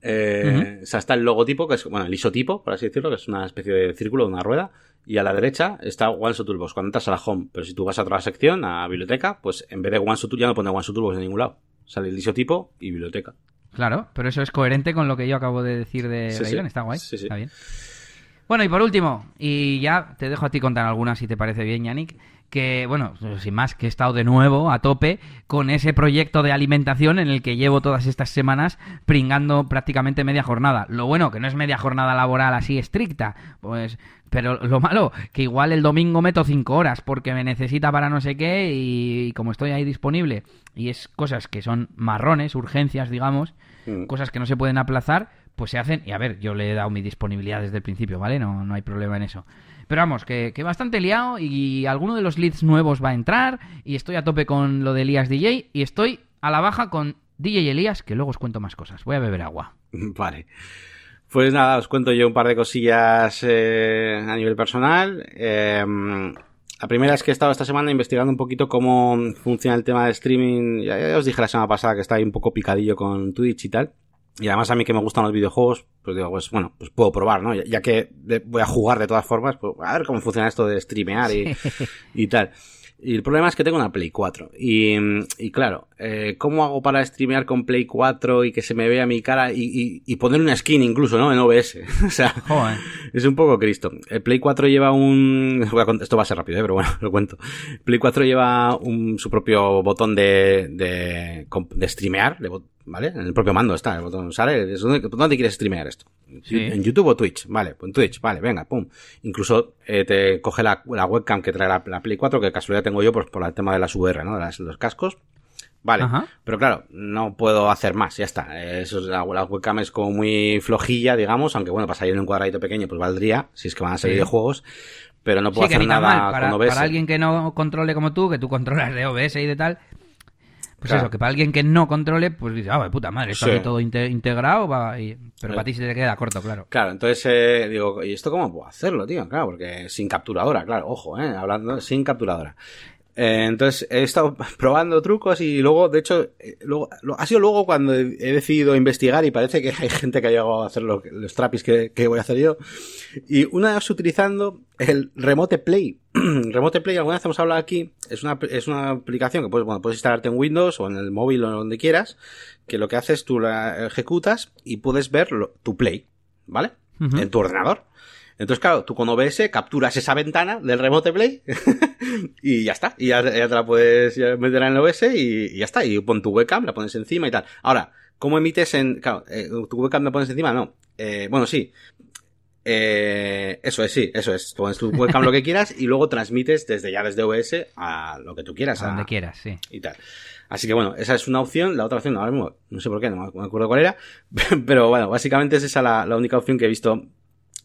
S2: Eh, O sea, está el logotipo, que es, bueno, el isotipo, por así decirlo, que es una especie de círculo, una rueda. Y a la derecha está OneShot Toolbox, cuando entras a la home. Pero si tú vas a otra sección, a biblioteca, pues en vez de OneShot Toolbox ya no pone OneShot Toolbox en ningún lado. Sale el isotipo y biblioteca.
S1: Claro, pero eso es coherente con lo que yo acabo de decir de
S2: Sí,
S1: está guay,
S2: Sí, sí.
S1: está bien. Bueno, y por último, y ya te dejo a ti contar algunas si te parece bien, Yannick, que, bueno, sin más, que he estado de nuevo a tope con ese proyecto de alimentación en el que llevo todas estas semanas pringando prácticamente media jornada. Lo bueno, que no es media jornada laboral así estricta, pues, pero lo malo, que igual el domingo meto cinco horas porque me necesita para no sé qué y, como estoy ahí disponible y es cosas que son marrones, urgencias, digamos,
S2: Mm.
S1: cosas que no se pueden aplazar, pues se hacen. Y a ver, yo le he dado mi disponibilidad desde el principio, ¿vale? No, no hay problema en eso. Pero vamos, que, que bastante liado y alguno de los leads nuevos va a entrar y estoy a tope con lo de Elías DJ y estoy a la baja con DJ Elías, que luego os cuento más cosas. Voy a beber agua. <laughs>
S2: Vale. Pues nada, os cuento yo un par de cosillas eh, a nivel personal. Eh, La primera es que he estado esta semana investigando un poquito cómo funciona el tema de streaming. Ya, os dije la semana pasada que está ahí un poco picadillo con Twitch y tal. Y además a mí que me gustan los videojuegos, pues digo, pues bueno, pues puedo probar, ¿no? Ya, que voy a jugar de todas formas, pues a ver cómo funciona esto de streamear y, y tal. Y el problema es que tengo una Play 4. Y, y claro, eh, ¿cómo hago para streamear con Play 4 y que se me vea mi cara y, y, poner una skin incluso, ¿no? En OBS. <laughs> o sea, es un poco Cristo. El Play 4 lleva un... <laughs> Esto va a ser rápido, ¿eh? pero bueno, <laughs> lo cuento. Play 4 lleva un, su propio botón de, de, de streamear, de, ¿vale? En el propio mando está, el botón sale. ¿Dónde, quieres streamear esto? ¿En YouTube o Twitch? Vale, pues en Twitch, vale, venga, pum. Incluso eh, te coge la, la, webcam que trae la, Play 4, que casualidad tengo yo pues, por el tema de las VR, ¿no? De los cascos. Vale, pero claro, no puedo hacer más, ya está. Eso, la, la, webcam es como muy flojilla, digamos, aunque bueno, para salir en un cuadradito pequeño, pues valdría, si es que van a salir de juegos, pero no puedo hacer nada
S1: para,
S2: con OBS.
S1: Para alguien que no controle como tú, que tú controlas de OBS y de tal, pues eso, que para alguien que no controle, pues dice, ah, puta madre, está todo integrado, va, pero para ti se te queda corto, claro.
S2: Claro, entonces eh, digo, ¿y esto cómo puedo hacerlo, tío? Claro, porque sin capturadora, claro, ojo, eh, hablando sin capturadora. Eh, entonces he estado <laughs> probando trucos y luego, de hecho, eh, luego, ha sido luego cuando he, decidido investigar y parece que hay gente que ha llegado a hacer los trapis que, que, voy a hacer yo. Y una vez utilizando el Remote Play. <clears throat> Remote Play, alguna vez hemos hablado aquí, es una, es una aplicación que puedes, bueno, puedes instalarte en Windows o en el móvil o donde quieras, que lo que haces tú la ejecutas y puedes ver tu Play, ¿vale? En tu ordenador. Entonces, claro, tú con OBS capturas esa ventana del Remote Play <laughs> y ya está. Y ya, te la puedes meter en el OBS y, ya está. Y pon tu webcam, la pones encima y tal. Ahora, ¿cómo emites en... Claro, eh, tu webcam la pones encima? No. Eh, bueno, sí. Eh, eso es, sí, eso es. Pones tu webcam lo que <laughs> quieras y luego transmites desde ya desde OBS a lo que tú quieras.
S1: A, donde quieras, sí.
S2: Y tal. Así que bueno, esa es una opción. La otra opción, ahora mismo, no sé por qué, no me acuerdo cuál era. <laughs> Pero bueno, básicamente es esa la, la única opción que he visto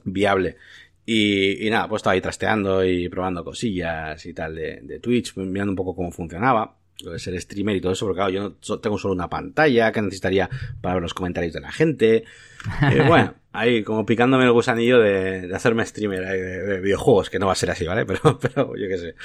S2: viable. Y, y, nada, pues estaba ahí trasteando y probando cosillas y tal de, de, Twitch, mirando un poco cómo funcionaba, lo de ser streamer y todo eso, porque claro, yo no tengo solo una pantalla que necesitaría para ver los comentarios de la gente. Eh, <laughs> bueno, ahí como picándome el gusanillo de, de hacerme streamer de, videojuegos, que no va a ser así, ¿vale? <laughs> Pero, pero yo qué sé,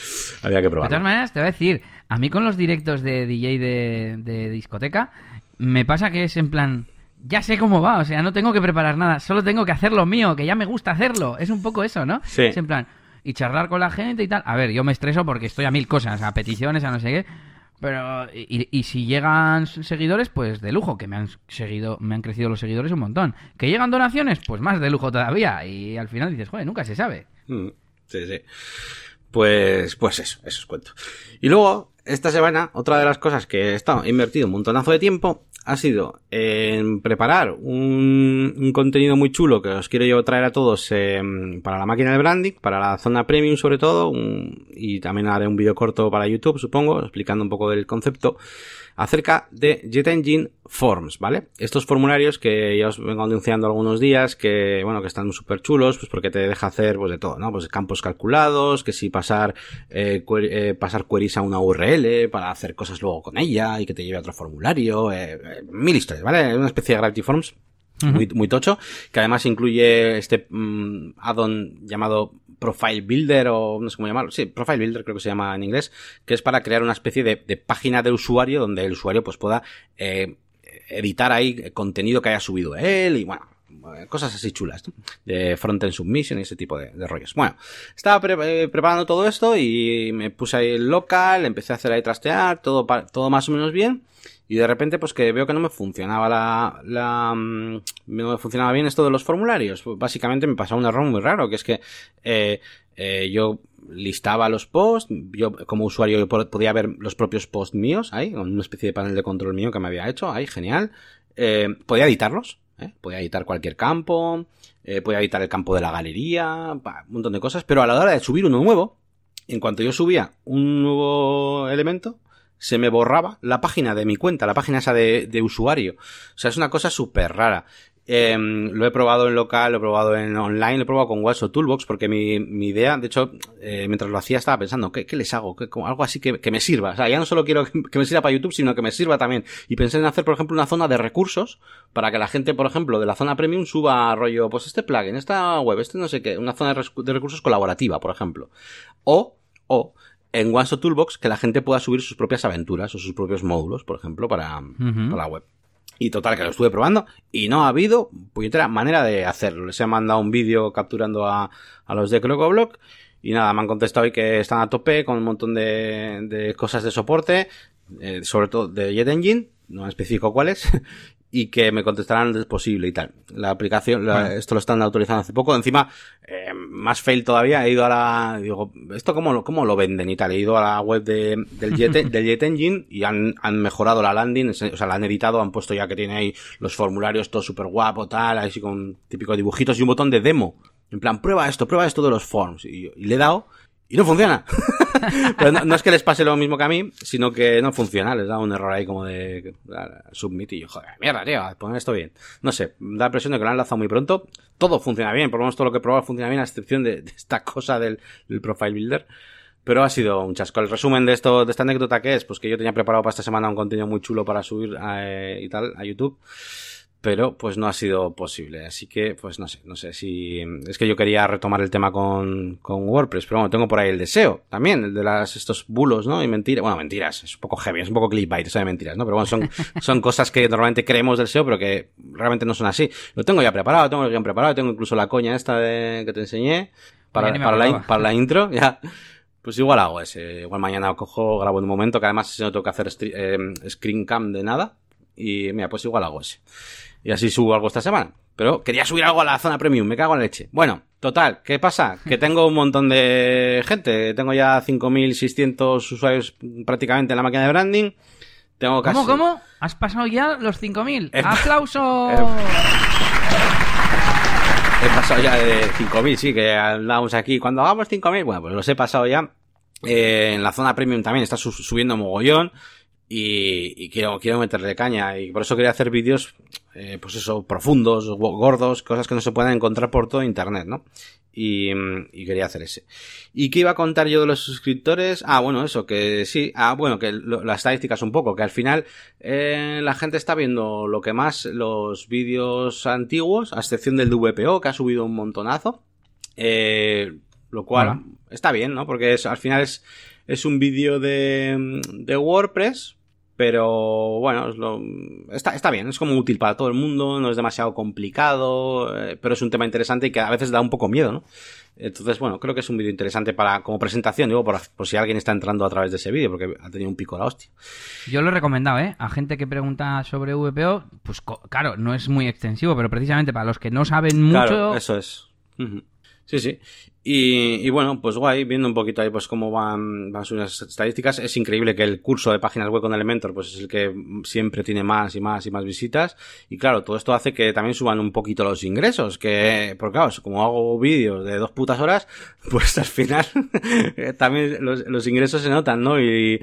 S2: había que probar.
S1: De todas maneras, te voy a decir, a mí con los directos de DJ de, de discoteca, me pasa que es en plan ya sé cómo va, o sea, no tengo que preparar nada, solo tengo que hacer lo mío, que ya me gusta hacerlo. Es un poco eso, ¿no?
S2: Sí.
S1: Es en plan, y charlar con la gente y tal. A ver, yo me estreso porque estoy a mil cosas, a peticiones, a no sé qué. Pero, y, y, si llegan seguidores, pues de lujo, que me han seguido, me han crecido los seguidores un montón. Que llegan donaciones, pues más de lujo todavía. Y al final dices, joder, nunca se sabe.
S2: Mm, sí, sí. Pues, pues eso, eso os cuento. Y luego, esta semana, otra de las cosas que he estado invertido un montonazo de tiempo ha sido en preparar un, contenido muy chulo que os quiero yo traer a todos eh, para la máquina de branding, para la zona premium sobre todo, y también haré un vídeo corto para YouTube, supongo, explicando un poco del concepto acerca de Jet Engine Forms, ¿vale? Estos formularios que ya os vengo anunciando algunos días, que, bueno, que están súper chulos, pues porque te deja hacer, pues de todo, ¿no? Pues campos calculados, que si pasar, eh, eh, pasar queries a una URL para hacer cosas luego con ella y que te lleve a otro formulario, eh, eh mil historias, ¿vale? Una especie de Gravity Forms muy, muy tocho, que además incluye este mm, add-on llamado Profile Builder o no sé cómo llamarlo, sí, Profile Builder creo que se llama en inglés, que es para crear una especie de, de página de usuario donde el usuario pues pueda eh, editar ahí contenido que haya subido él y bueno, cosas así chulas, de Frontend Submission y ese tipo de, de rollos. Bueno, estaba eh, preparando todo esto y me puse ahí el local, empecé a hacer ahí trastear, todo, todo más o menos bien. Y de repente, pues que veo que no me funcionaba la, la, mm, no me funcionaba bien esto de los formularios. Pues, básicamente me pasaba un error muy raro, que es que, eh, eh, yo listaba los posts, yo como usuario yo podía ver los propios posts míos ahí, una especie de panel de control mío que me había hecho ahí, genial. Eh, podía editarlos, ¿eh? podía editar cualquier campo, podía editar el campo de la galería, un montón de cosas, pero a la hora de subir uno nuevo, en cuanto yo subía un nuevo elemento, se me borraba la página de mi cuenta, la página esa de, de usuario. O sea, es una cosa súper rara. Eh, lo he probado en local, lo he probado en online, lo he probado con WhatsApp Toolbox, porque mi, idea, de hecho, eh, mientras lo hacía estaba pensando, ¿qué, qué les hago? ¿Qué, algo así que, que, me sirva. O sea, ya no solo quiero <laughs> que, me sirva para YouTube, sino que me sirva también. Y pensé en hacer, por ejemplo, una zona de recursos para que la gente, por ejemplo, de la zona premium suba rollo, pues este plugin, esta web, este no sé qué, una zona de, de recursos colaborativa, por ejemplo. O o en OneShot Toolbox que la gente pueda subir sus propias aventuras o sus propios módulos, por ejemplo, para, para la web. Y total, que lo estuve probando y no ha habido puñetera manera de hacerlo. Les he mandado un vídeo capturando a, a los de Crocoblock y nada, me han contestado hoy que están a tope con un montón de, de cosas de soporte, eh, sobre todo de Jet Engine, no específico cuáles, <laughs> y que me contestarán antes posible y tal. La aplicación, la,
S1: Bueno.
S2: esto lo están autorizando hace poco. Encima, eh, más fail todavía, he ido a la, digo, ¿esto cómo lo, cómo lo venden y tal? He ido a la web de, del, Jet, <laughs> del Jet Engine y han, han mejorado la landing, o sea, la han editado, han puesto ya que tiene ahí los formularios todo súper guapo, tal, así con típicos dibujitos y un botón de demo. En plan, prueba esto, prueba esto de los forms. Y, y le he dado y no funciona. <laughs> Pero no, es que les pase lo mismo que a mí, sino que no funciona. Les da un error ahí como de ah, submit y yo, joder, mierda, tío, poner esto bien. No sé, da la impresión de que lo han lanzado muy pronto. Todo funciona bien, por lo menos todo lo que he probado funciona bien, a excepción de, esta cosa del, del profile builder. Pero ha sido un chasco. El resumen de esto, de esta anécdota que es, pues que yo tenía preparado para esta semana un contenido muy chulo para subir eh, y tal a YouTube pero pues no ha sido posible. Así que, pues no sé, no sé si... Es que yo quería retomar el tema con, con WordPress, pero bueno, tengo por ahí el deseo también, el de las, estos bulos, ¿no? Y mentiras, bueno, mentiras, es un poco heavy, es un poco clickbait, eso de mentiras, ¿no? Pero bueno, son, <laughs> son cosas que normalmente creemos del SEO, pero que realmente no son así. Lo tengo ya preparado, tengo el guion preparado, tengo incluso la coña esta de, que te enseñé para, para, la, para la intro, <laughs> ya. Pues igual hago ese. Igual mañana cojo, grabo en un momento, que además no tengo que hacer eh, screen cam de nada. Y mira, pues igual hago ese. Y así subo algo esta semana. Pero quería subir algo a la zona premium, me cago en la leche. Bueno, total, ¿qué pasa? <laughs> Que tengo un montón de gente. Tengo ya 5.600 usuarios prácticamente en la máquina de branding. Tengo casi...
S1: ¿Cómo, cómo? ¿Has pasado ya los 5.000?
S2: Eh,
S1: ¡Aplauso!
S2: He pasado ya de 5.000, sí, que andamos aquí. Cuando hagamos 5.000, bueno, pues los he pasado ya. Eh, en la zona premium también está su- subiendo mogollón. Y, y quiero, quiero meterle caña. Y por eso quería hacer vídeos, eh, pues eso, profundos, go- gordos, cosas que no se pueden encontrar por todo internet, ¿no? Y, y quería hacer ese. ¿Y qué iba a contar yo de los suscriptores? Ah, bueno, eso, que sí. Ah, bueno, que lo- las estadísticas un poco, que al final eh, la gente está viendo lo que más los vídeos antiguos, a excepción del VPO, que ha subido un montonazo. Eh, lo cual está bien, ¿no? Porque es, al final es, es un vídeo de, de WordPress, pero bueno, es lo- está, está bien, es como útil para todo el mundo, no es demasiado complicado, eh, pero es un tema interesante y que a veces da un poco miedo, ¿no? Entonces, bueno, creo que es un vídeo interesante para como presentación, digo, por, por si alguien está entrando a través de ese vídeo, porque ha tenido un pico la hostia.
S1: Yo lo he recomendado, ¿eh? A gente que pregunta sobre VPO, pues claro, no es muy extensivo, pero precisamente para los que no saben mucho...
S2: Claro, eso es. Sí, sí. Y, y bueno, pues guay, viendo un poquito ahí pues cómo van, van sus estadísticas. Es increíble que el curso de páginas web con Elementor pues es el que siempre tiene más y más y más visitas. Y claro, todo esto hace que también suban un poquito los ingresos. Que, porque claro, como hago vídeos de dos putas horas, <laughs> pues al final <laughs> también los, los ingresos se notan, ¿no? Y,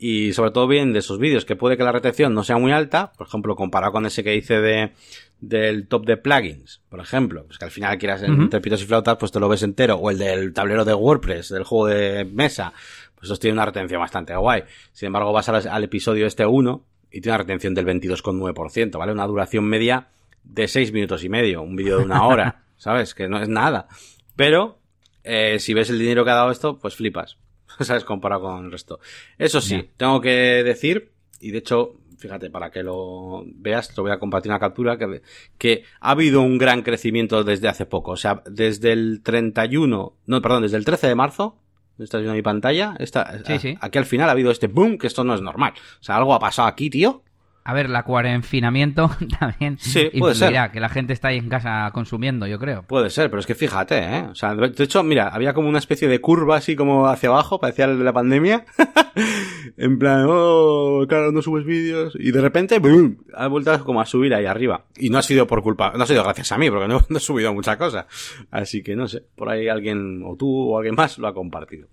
S2: y sobre todo bien de esos vídeos, que puede que la retención no sea muy alta, por ejemplo, comparado con ese que hice de del top de plugins, por ejemplo, pues que al final quieras pitos y flautas, pues te lo ves entero, o el del tablero de WordPress, del juego de mesa, pues esos tiene una retención bastante guay. Sin embargo, vas al, al episodio este 1 y tiene una retención del 22,9%, ¿vale? Una duración media de 6 minutos y medio, un vídeo de una hora, <laughs> ¿sabes? Que no es nada. Pero, eh, si ves el dinero que ha dado esto, pues flipas. <laughs> ¿Sabes? Comparado con el resto. Eso sí, tengo que decir, y de hecho, fíjate, para que lo veas, te voy a compartir una captura que, que ha habido un gran crecimiento desde hace poco. O sea, desde el 31, no, perdón, desde el 13 de marzo, estás viendo mi pantalla, esta,
S1: Sí,
S2: a-
S1: sí.
S2: aquí al final ha habido este boom, que esto no es normal. O sea, algo ha pasado aquí, tío.
S1: A ver, la cuarenfinamiento <laughs> también
S2: Sí, puede ser.
S1: que la gente está ahí en casa consumiendo, yo creo.
S2: Puede ser, pero es que fíjate, ¿eh? O sea, de hecho, mira, había como una especie de curva así como hacia abajo, parecía la pandemia. <laughs> en plan, oh, claro, no subes vídeos. Y de repente, ¡boom! Ha vuelto como a subir ahí arriba. Y no ha sido por culpa, no ha sido gracias a mí, porque no, <laughs> no he subido mucha cosa. Así que no sé, por ahí alguien, o tú o alguien más, lo ha compartido.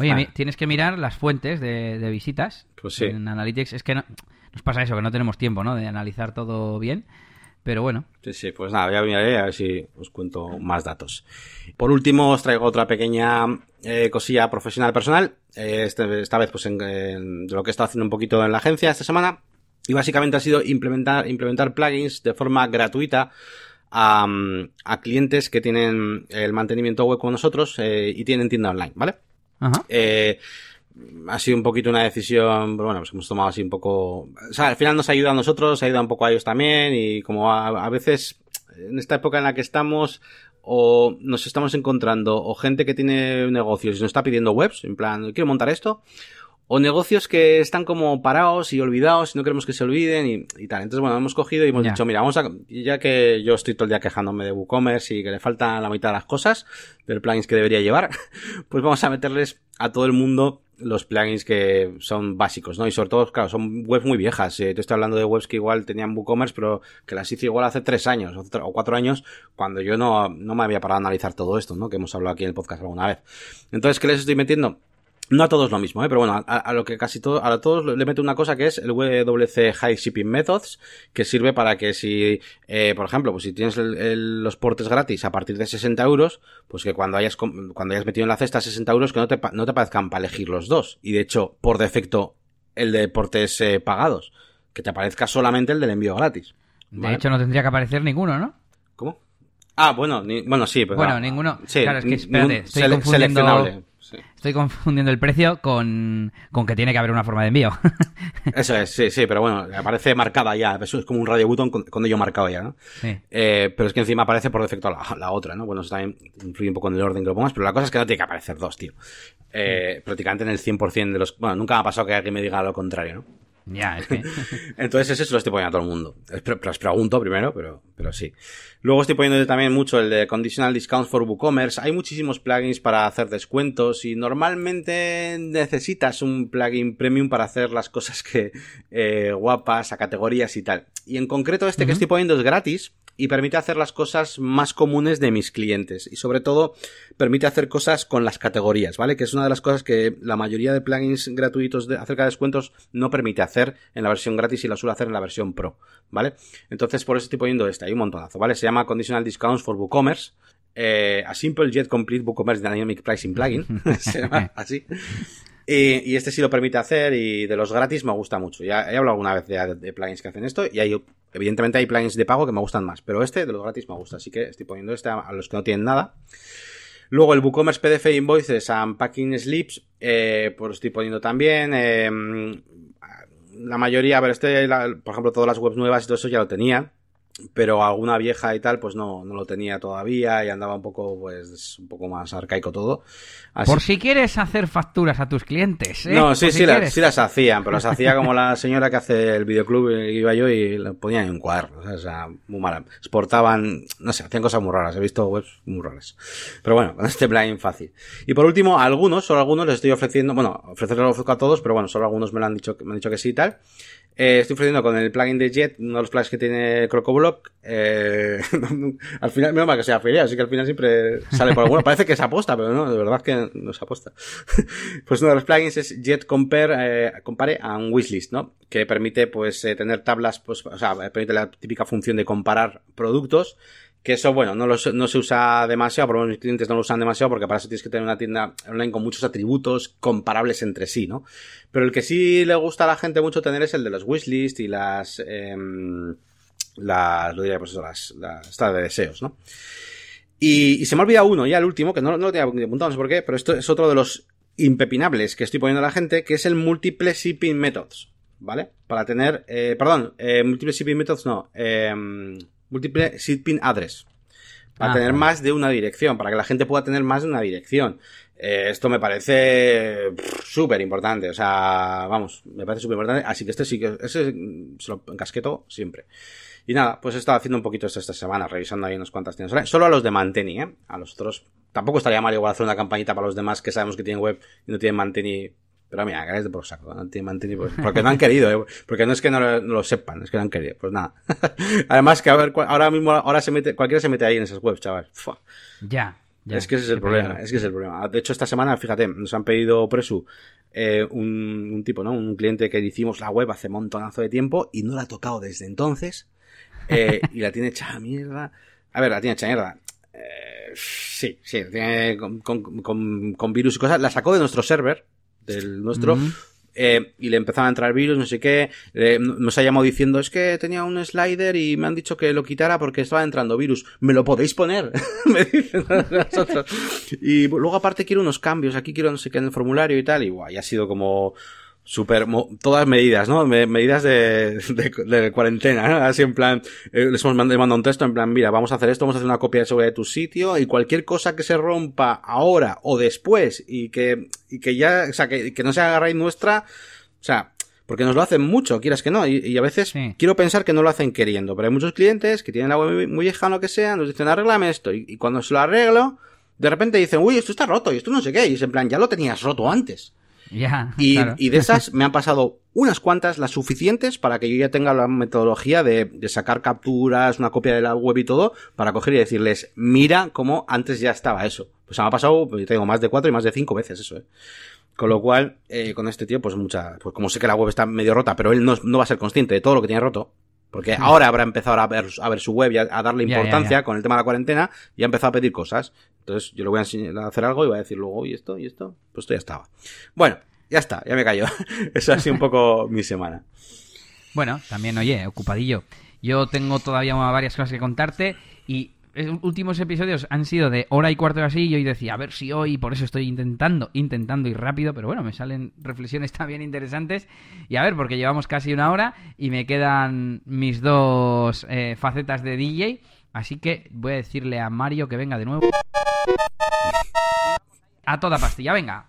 S1: Oye,
S2: Ah.
S1: tienes que mirar las fuentes de, de visitas
S2: Pues sí.
S1: en Analytics. Es que no- nos pasa eso, que no tenemos tiempo, ¿no? De analizar todo bien. Pero bueno,
S2: Sí, sí, pues nada, ya miraré a ver si os cuento más datos. Por último, os traigo otra pequeña eh, cosilla profesional personal. Eh, este- esta vez, pues, en, en- de lo que he estado haciendo un poquito en la agencia esta semana. Y básicamente ha sido implementar, implementar plugins de forma gratuita a, a clientes que tienen el mantenimiento web con nosotros eh, y tienen tienda online, ¿vale? Eh, ha sido un poquito una decisión, bueno, pues hemos tomado así un poco... O sea, al final nos ayuda a nosotros, ayuda un poco a ellos también y como a, veces en esta época en la que estamos o nos estamos encontrando o gente que tiene negocios y nos está pidiendo webs, en plan, quiero montar esto, o negocios que están como parados y olvidados y no queremos que se olviden y, tal. Entonces, bueno, hemos cogido y hemos dicho, mira, vamos a, ya que yo estoy todo el día quejándome de WooCommerce y que le falta la mitad de las cosas del plugins que debería llevar, <laughs> pues vamos a meterles a todo el mundo los plugins que son básicos, ¿no? Y sobre todo, claro, son webs muy viejas. Eh, te estoy hablando de webs que igual tenían WooCommerce, pero que las hice igual hace tres años o cuatro años, cuando yo no, no me había parado a analizar todo esto, ¿no? Que hemos hablado aquí en el podcast alguna vez. Entonces, ¿qué les estoy metiendo? No a todos lo mismo, ¿eh? pero bueno, a, lo que casi todo, a todos le meto una cosa que es el WC High Shipping Methods, que sirve para que si, eh, por ejemplo, pues si tienes los portes gratis a partir de 60 euros, pues que cuando hayas, cuando hayas metido en la cesta 60 euros que no te, no te parezcan para elegir los dos. Y de hecho, por defecto, el de portes eh, pagados, que te aparezca solamente el del envío gratis.
S1: De hecho, no tendría que aparecer ninguno, ¿no?
S2: ¿Cómo? Ah, bueno, bueno, sí, pero.
S1: Bueno, ninguno. claro, es que espérate, estoy confundiendo. Estoy confundiendo el precio con, que tiene que haber una forma de envío. <laughs>
S2: Eso es, sí, sí, pero bueno, aparece marcada ya. Eso es como un radio button con, ello marcado ya, ¿no? Eh, pero es que encima aparece por defecto la, otra, ¿no? Bueno, eso también influye un poco en el orden que lo pongas, pero la cosa es que no tiene que aparecer dos, tío. Eh, prácticamente en el 100% de los... Bueno, nunca me ha pasado que alguien me diga lo contrario, ¿no?
S1: Ya, es que... <laughs>
S2: Entonces ese se lo estoy poniendo a todo el mundo. Pero os pregunto primero, pero, pero sí. Luego estoy poniendo también mucho el de Conditional Discounts for WooCommerce. Hay muchísimos plugins para hacer descuentos y normalmente necesitas un plugin premium para hacer las cosas que eh, guapas, a categorías y tal. Y en concreto este que estoy poniendo es gratis y permite hacer las cosas más comunes de mis clientes y sobre todo permite hacer cosas con las categorías, ¿vale? Que es una de las cosas que la mayoría de plugins gratuitos de, acerca de descuentos no permite hacer en la versión gratis y la suele hacer en la versión pro, ¿vale? Entonces por eso estoy poniendo este, hay un montonazo, ¿vale? Se llama Conditional Discounts for WooCommerce. Eh, a Simple Yet Complete WooCommerce Dynamic Pricing Plugin, <laughs> se llama así. Y, este sí lo permite hacer y de los gratis me gusta mucho. Ya he hablado alguna vez de, plugins que hacen esto y hay, evidentemente hay plugins de pago que me gustan más, pero este de los gratis me gusta, así que estoy poniendo este a, los que no tienen nada. Luego el WooCommerce PDF Invoices and Packing Slips, eh, pues estoy poniendo también. Eh, la mayoría, ver, este, por ejemplo, todas las webs nuevas y todo eso ya lo tenía pero alguna vieja y tal, pues no, no lo tenía todavía y andaba un poco, pues, un poco más arcaico todo.
S1: Por si quieres hacer facturas a tus clientes, ¿eh?
S2: No, sí, sí, sí, las hacían, pero las hacía como la señora que hace el videoclub, iba yo y lo ponían en un cuaderno, o sea, muy mala. Exportaban, no sé, hacían cosas muy raras, he visto webs muy raras. Pero bueno, con este plugin fácil. Y por último, algunos, solo algunos les estoy ofreciendo, bueno, ofrecerlo a todos, pero bueno, solo algunos me lo han dicho, me han dicho que sí y tal. Eh, estoy ofreciendo con el plugin de Jet, uno de los plugins que tiene CrocoBlock. Eh, <laughs> al final, menos mal que sea afiliado, así que al final siempre sale por alguno. Parece que es aposta, pero no, de verdad que no es aposta. <laughs> pues uno de los plugins es Jet Compare, eh, Compare a un wishlist, ¿no? Que permite, pues, eh, tener tablas, pues, o sea, permite la típica función de comparar productos que eso, bueno, no, no se usa demasiado, por lo menos mis clientes no lo usan demasiado porque para eso tienes que tener una tienda online con muchos atributos comparables entre sí, ¿no? Pero el que sí le gusta a la gente mucho tener es el de los wishlist y las, eh, las, lo diría, pues eso, las, las, de deseos, ¿no? Y, se me ha olvidado uno, ya el último, que no, no lo tenía apuntado, no sé por qué, pero esto es otro de los impepinables que estoy poniendo a la gente, que es el Multiple Shipping Methods, ¿vale? Para tener, eh, perdón, eh, Multiple Shipping Methods no, eh, múltiple shipping address. Para tener más de una dirección, para que la gente pueda tener más de una dirección. Eh, esto me parece súper importante, o sea, vamos, me parece súper importante. Así que este sí que, ese se lo encasqueto siempre. Y nada, pues he estado haciendo un poquito esto esta semana, revisando ahí unas cuantas tiendas. Solo a los de Manteni, ¿eh? A los otros. Tampoco estaría mal igual hacer una campañita para los demás que sabemos que tienen web y no tienen Manteni pero mira, que es de por saco, porque no han querido, ¿eh? porque no es que no lo, sepan, es que no han querido, pues nada. <laughs> Además que a ver, ahora mismo, ahora se mete, cualquiera se mete ahí en esas webs, chaval.
S1: Ya, ya.
S2: Es que ese es el problema, es que es el problema. De hecho, esta semana, fíjate, nos han pedido Presu, eh, un, un, tipo, ¿no? Un cliente que hicimos la web hace montonazo de tiempo y no la ha tocado desde entonces, eh, <laughs> y la tiene hecha mierda. A ver, la tiene hecha mierda. Eh, sí, sí, tiene con, con, con, con virus y cosas. La sacó de nuestro server, del nuestro. eh, y le empezaba a entrar virus, no sé qué, eh, nos ha llamado diciendo, es que tenía un slider y me han dicho que lo quitara porque estaba entrando virus. ¿Me lo podéis poner? <laughs> me dicen nosotros. Y luego aparte quiero unos cambios, aquí quiero no sé qué en el formulario y tal, y guay, ha sido como super todas medidas, ¿no? medidas de, de, cuarentena, ¿no? Así en plan, eh, les hemos mandado, un texto en plan, mira, vamos a hacer esto, vamos a hacer una copia de seguridad de tu sitio y cualquier cosa que se rompa ahora o después y que, y que ya, o sea, que, que no sea raíz nuestra, o sea, porque nos lo hacen mucho, quieras que no, y, a veces quiero pensar que no lo hacen queriendo, pero hay muchos clientes que tienen la web muy vieja o lo que sea, nos dicen, arréglame esto, y, y cuando se lo arreglo, de repente dicen, uy, esto está roto, y esto no sé qué, y es en plan, ya lo tenías roto antes y, de <laughs> esas me han pasado unas cuantas, las suficientes para que yo ya tenga la metodología de, sacar capturas, una copia de la web y todo, para coger y decirles, mira cómo antes ya estaba eso. Pues me ha pasado, yo tengo más de cuatro y más de cinco veces eso, ¿eh? Con lo cual, eh, con este tío, pues mucha, pues como sé que la web está medio rota, pero él no, no va a ser consciente de todo lo que tiene roto, porque ahora habrá empezado a ver, a ver su web y a, darle importancia con el tema de la cuarentena y ha empezado a pedir cosas. Entonces yo le voy a enseñar a hacer algo y voy a decir luego, y esto, y esto, pues esto ya estaba. Bueno, ya está, ya me callo. <laughs> Eso ha sido un poco mi semana.
S1: Bueno, también, oye, ocupadillo. Yo tengo todavía varias cosas que contarte y últimos episodios han sido de hora y cuarto así, y yo decía, a ver si hoy, por eso estoy intentando, intentando ir rápido, pero bueno, me salen <laughs> reflexiones también interesantes. Y a ver, porque llevamos casi una hora y me quedan mis dos eh, facetas de DJ, así que voy a decirle a Mario que venga de nuevo. A toda pastilla, venga.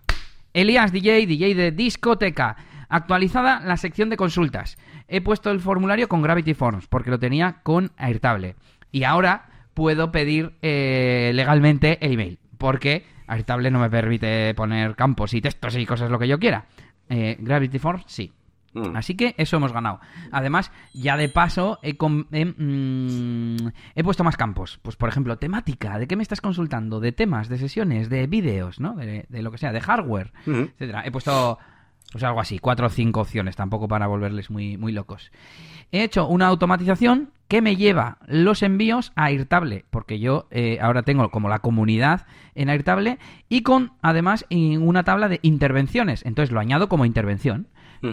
S1: Elías DJ, DJ de discoteca. Actualizada la sección de consultas. He puesto el formulario con Gravity Forms porque lo tenía con Airtable. Y ahora puedo pedir eh, legalmente el email, porque Airtable no me permite poner campos y textos y cosas lo que yo quiera. Eh, Gravity Forms sí. Mm. Así que eso hemos ganado. Además, ya de paso he, mm, he, puesto más campos. Pues, por ejemplo, temática. ¿De qué me estás consultando? De temas, de sesiones, de vídeos, ¿no? De, lo que sea, de hardware, etcétera. He puesto pues algo así, cuatro o cinco opciones, tampoco para volverles muy, muy locos. He hecho una automatización que me lleva los envíos a Airtable, porque yo eh, ahora tengo como la comunidad en Airtable y con además una tabla de intervenciones. Entonces lo añado como intervención.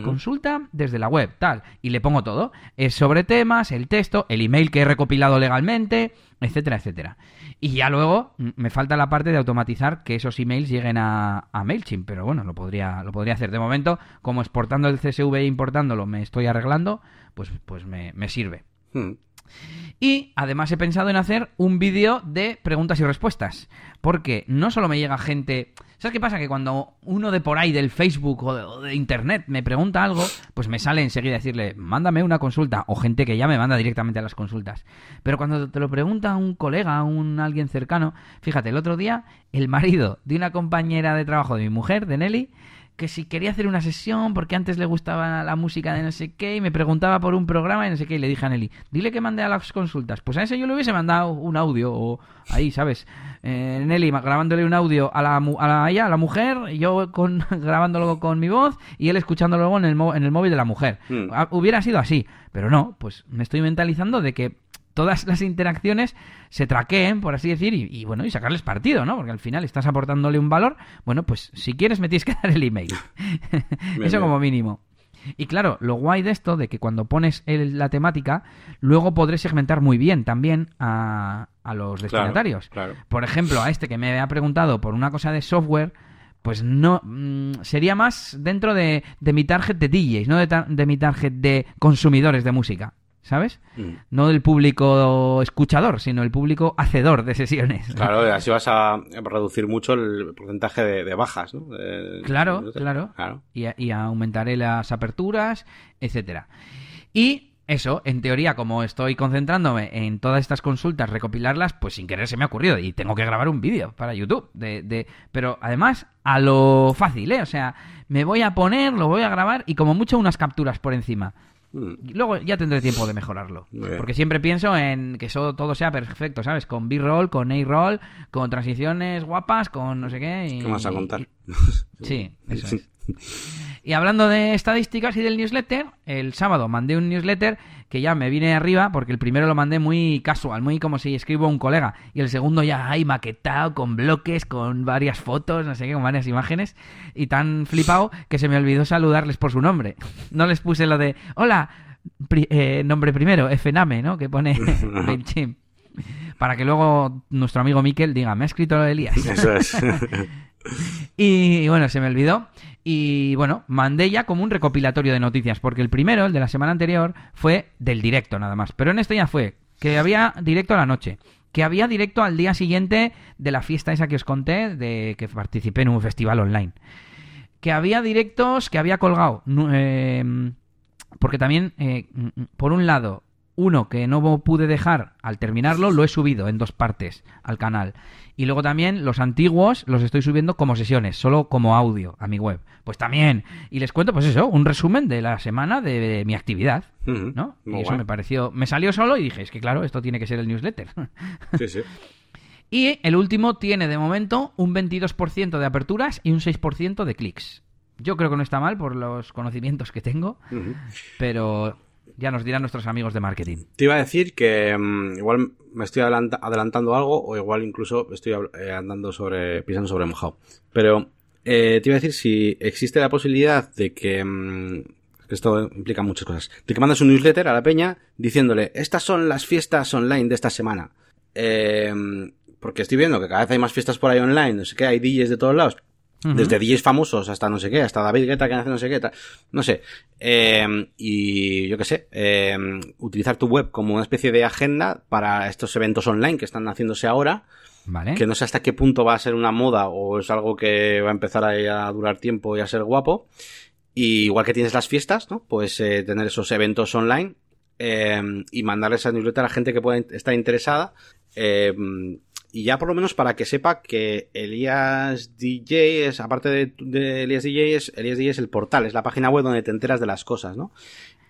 S1: Consulta desde la web, tal. Y le pongo todo. Es sobre temas, el texto, el email que he recopilado legalmente, etcétera, etcétera. Y ya luego me falta la parte de automatizar que esos emails lleguen a, MailChimp, pero bueno, lo podría, lo podría hacer. De momento, como exportando el CSV e importándolo me estoy arreglando, pues, pues me, sirve. Hmm. Y además he pensado en hacer un vídeo de preguntas y respuestas. Porque no solo me llega gente. ¿Sabes qué pasa? Que cuando uno de por ahí del Facebook o de, Internet me pregunta algo, pues me sale enseguida decirle, mándame una consulta. O gente que ya me manda directamente a las consultas. Pero cuando te lo pregunta un colega, un alguien cercano, fíjate, el otro día, el marido de una compañera de trabajo de mi mujer, de Nelly, que si quería hacer una sesión porque antes le gustaba la música de no sé qué y me preguntaba por un programa y no sé qué y le dije a Nelly, dile que mande a las consultas. Pues a ese yo le hubiese mandado un audio o ahí, ¿sabes? Eh, Nelly grabándole un audio a la, a la, a la mujer, yo con, <laughs> grabándolo con mi voz y él escuchándolo luego en el, en el móvil de la mujer. Hmm. Ah, hubiera sido así, pero no, pues me estoy mentalizando de que todas las interacciones se traqueen, por así decir, y, bueno, y sacarles partido, ¿no? Porque al final estás aportándole un valor. Bueno, pues si quieres me tienes que <laughs> dar el email. <laughs> Eso como mínimo. Y claro, lo guay de esto, de que cuando pones la temática, luego podré segmentar muy bien también a, los destinatarios. Por ejemplo, a este que me ha preguntado por una cosa de software, pues no mm, sería más dentro de, mi target de DJs, no de, de mi target de consumidores de música. ¿Sabes? Mm. No del público escuchador, sino el público hacedor de sesiones. <laughs>
S2: Claro, así vas a reducir mucho el porcentaje de, bajas, ¿no?
S1: claro, claro, Y, y, aumentaré las aperturas, etcétera. Y eso, en teoría, como estoy concentrándome en todas estas consultas, recopilarlas, pues sin querer se me ha ocurrido y tengo que grabar un vídeo para YouTube. De, de, pero además, a lo fácil, ¿eh? O sea, me voy a poner, lo voy a grabar y como mucho unas capturas por encima. Mm. Luego ya tendré tiempo de mejorarlo. Porque siempre pienso en que eso, todo sea perfecto, ¿sabes? Con B-roll, con A-roll, con transiciones guapas, con no sé qué.
S2: ¿Qué vas a contar? <laughs>
S1: sí, eso es. <laughs> Y hablando de estadísticas y del newsletter, el sábado mandé un newsletter que ya me vine arriba porque el primero lo mandé muy casual, muy como si escribo a un colega. Y el segundo ya hay maquetado con bloques, con varias fotos, no sé qué, con varias imágenes. Y tan flipado que se me olvidó saludarles por su nombre. <laughs> No les puse lo de, hola, eh, nombre primero, FNAME, ¿no? Que pone <laughs> MailChimp. Para que luego nuestro amigo Miquel diga, me ha escrito Elías. Eso es. y bueno, se me olvidó. Y bueno, mandé ya como un recopilatorio de noticias, porque el primero, el de la semana anterior, fue del directo nada más. Pero en este ya fue que había directo a la noche, que había directo al día siguiente de la fiesta esa que os conté, de que participé en un festival online. Que había directos que había colgado. Eh, porque también, eh, por un lado, uno que no pude dejar al terminarlo, lo he subido en dos partes al canal. Y luego también los antiguos los estoy subiendo como sesiones, solo como audio a mi web. Pues también. Y les cuento, pues eso, un resumen de la semana de, mi actividad. ¿No? y eso me pareció. Me salió solo y dije, es que claro, esto tiene que ser el newsletter. <laughs> Sí, sí. y el último tiene de momento un 22% de aperturas y un 6% de clics. Yo creo que no está mal por los conocimientos que tengo, pero ya nos dirán nuestros amigos de marketing.
S2: Te iba a decir que mm, igual me estoy adelantando algo o igual incluso estoy eh, andando sobre, pisando sobre mojado. Pero eh, te iba a decir si existe la posibilidad de que... Mm, esto implica muchas cosas. De que mandas un newsletter a la peña diciéndole, estas son las fiestas online de esta semana. Eh, porque estoy viendo que cada vez hay más fiestas por ahí online, no sé qué, hay DJs de todos lados. Desde DJs famosos hasta no sé qué, hasta David Guetta que hace no sé qué, no sé. Eh, y yo qué sé, eh, utilizar tu web como una especie de agenda para estos eventos online que están haciéndose ahora. Vale. Que no sé hasta qué punto va a ser una moda o es algo que va a empezar a, a durar tiempo y a ser guapo. Y igual que tienes las fiestas, ¿no? Pues eh, tener esos eventos online eh, y mandarles a newsletter a la gente que pueda estar interesada. Y ya por lo menos para que sepa que Elías DJ es, aparte de, de Elías DJ, es, Elías DJ es el portal, es la página web donde te enteras de las cosas, ¿no?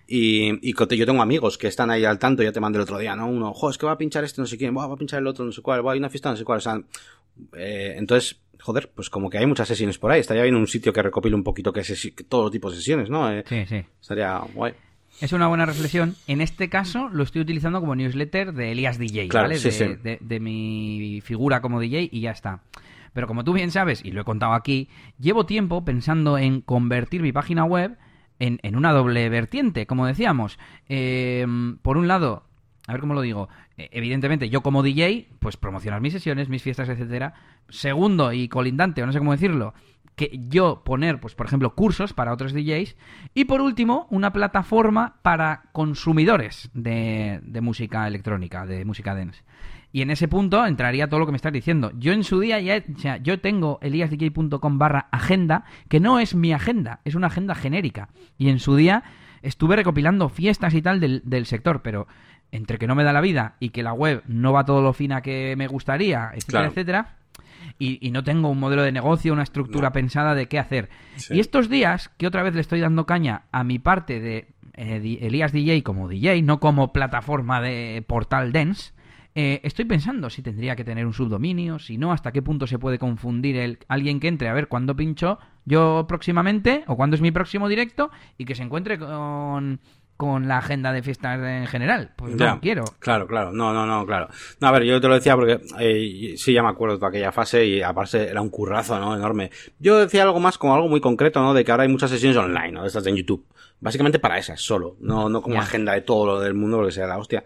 S2: Y, y yo tengo amigos que están ahí al tanto, ya te mandé el otro día, ¿no? Uno, jo, es que va a pinchar este no sé quién, va a pinchar el otro no sé cuál, va a una fiesta no sé cuál, o sea, eh, entonces, joder, pues como que hay muchas sesiones por ahí, estaría bien un sitio que recopile un poquito que, que todos tipos de sesiones, ¿no? Eh,
S1: sí, sí.
S2: Estaría guay.
S1: Es una buena reflexión. En este caso lo estoy utilizando como newsletter de Elías DJ, ¿vale? de, mi figura como DJ y ya está. Pero como tú bien sabes, y lo he contado aquí, llevo tiempo pensando en convertir mi página web en, en una doble vertiente, como decíamos. Em, por un lado, a ver cómo lo digo, e, evidentemente yo como DJ, pues promocionar mis sesiones, mis fiestas, etcétera. Segundo y colindante, o no sé cómo decirlo, que yo poner, pues por ejemplo, cursos para otros DJs. Y por último, una plataforma para consumidores de, de música electrónica, de música dance. Y en ese punto entraría todo lo que me estás diciendo. Yo en su día ya, o sea, yo tengo eliasdj.com barra agenda, que no es mi agenda, es una agenda genérica. Y en su día estuve recopilando fiestas y tal del, del sector, pero entre que no me da la vida y que la web no va todo lo fina que me gustaría, etcétera, etcétera, y, no tengo un modelo de negocio, una estructura pensada de qué hacer. Y estos días, que otra vez le estoy dando caña a mi parte de eh, Elías DJ como DJ, no como plataforma de portal Dance, eh, estoy pensando si tendría que tener un subdominio, si no, hasta qué punto se puede confundir el alguien que entre a ver cuándo pincho yo próximamente o cuándo es mi próximo directo y que se encuentre con con la agenda de fiestas en general. Pues no quiero.
S2: Claro, claro. No, no, no, claro. No, a ver, yo te lo decía porque eh, sí, ya me acuerdo de aquella fase y aparte era un currazo, ¿no? Enorme. Yo decía algo más como algo muy concreto, ¿no? De que ahora hay muchas sesiones online, ¿no? De estas en YouTube. Básicamente para esas, solo. No, no como agenda de todo lo del mundo, porque sea la hostia.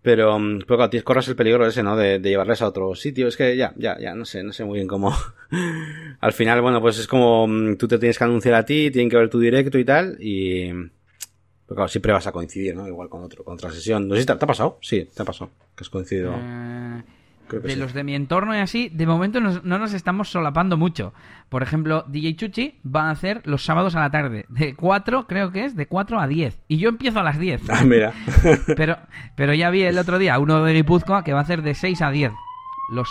S2: Pero, mm, pero claro, tienes, corres el peligro ese, ¿no? De, de, llevarles a otro sitio. Es que ya, ya, ya, no sé, no sé muy bien cómo. <laughs> Al final, bueno, pues es como mm, tú te tienes que anunciar a ti, tienen que ver tu directo y tal, y, pero claro, siempre vas a coincidir, ¿no? Igual con otro, con otra sesión. No sé si te, ha pasado. Sí, te ha pasado. Que has coincidido.
S1: Eh, de los de mi entorno y así, de momento no nos estamos solapando mucho. Por ejemplo, DJ Chuchi va a hacer los sábados a la tarde. De 4, creo que es, de 4 a 10. Y yo empiezo a las 10.
S2: Ah, mira. <laughs>
S1: pero, pero ya vi el otro día uno de Guipúzcoa que va a hacer de 6 a 10. Los,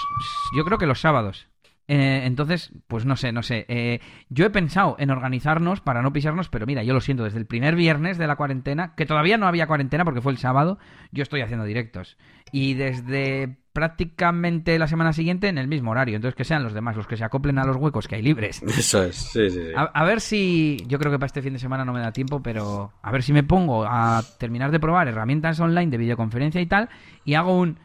S1: yo creo que los sábados. Eh, entonces, pues no sé, no sé. Eh, yo he pensado en organizarnos para no pisarnos, pero mira, yo lo siento, desde el primer viernes de la cuarentena, que todavía no había cuarentena porque fue el sábado, yo estoy haciendo directos. Y desde prácticamente la semana siguiente en el mismo horario. Entonces que sean los demás los que se acoplen a los huecos que hay libres. <laughs>
S2: Eso es, sí, sí, sí.
S1: A, a ver si, yo creo que para este fin de semana no me da tiempo, pero a ver si me pongo a terminar de probar herramientas online de videoconferencia y tal, y hago un,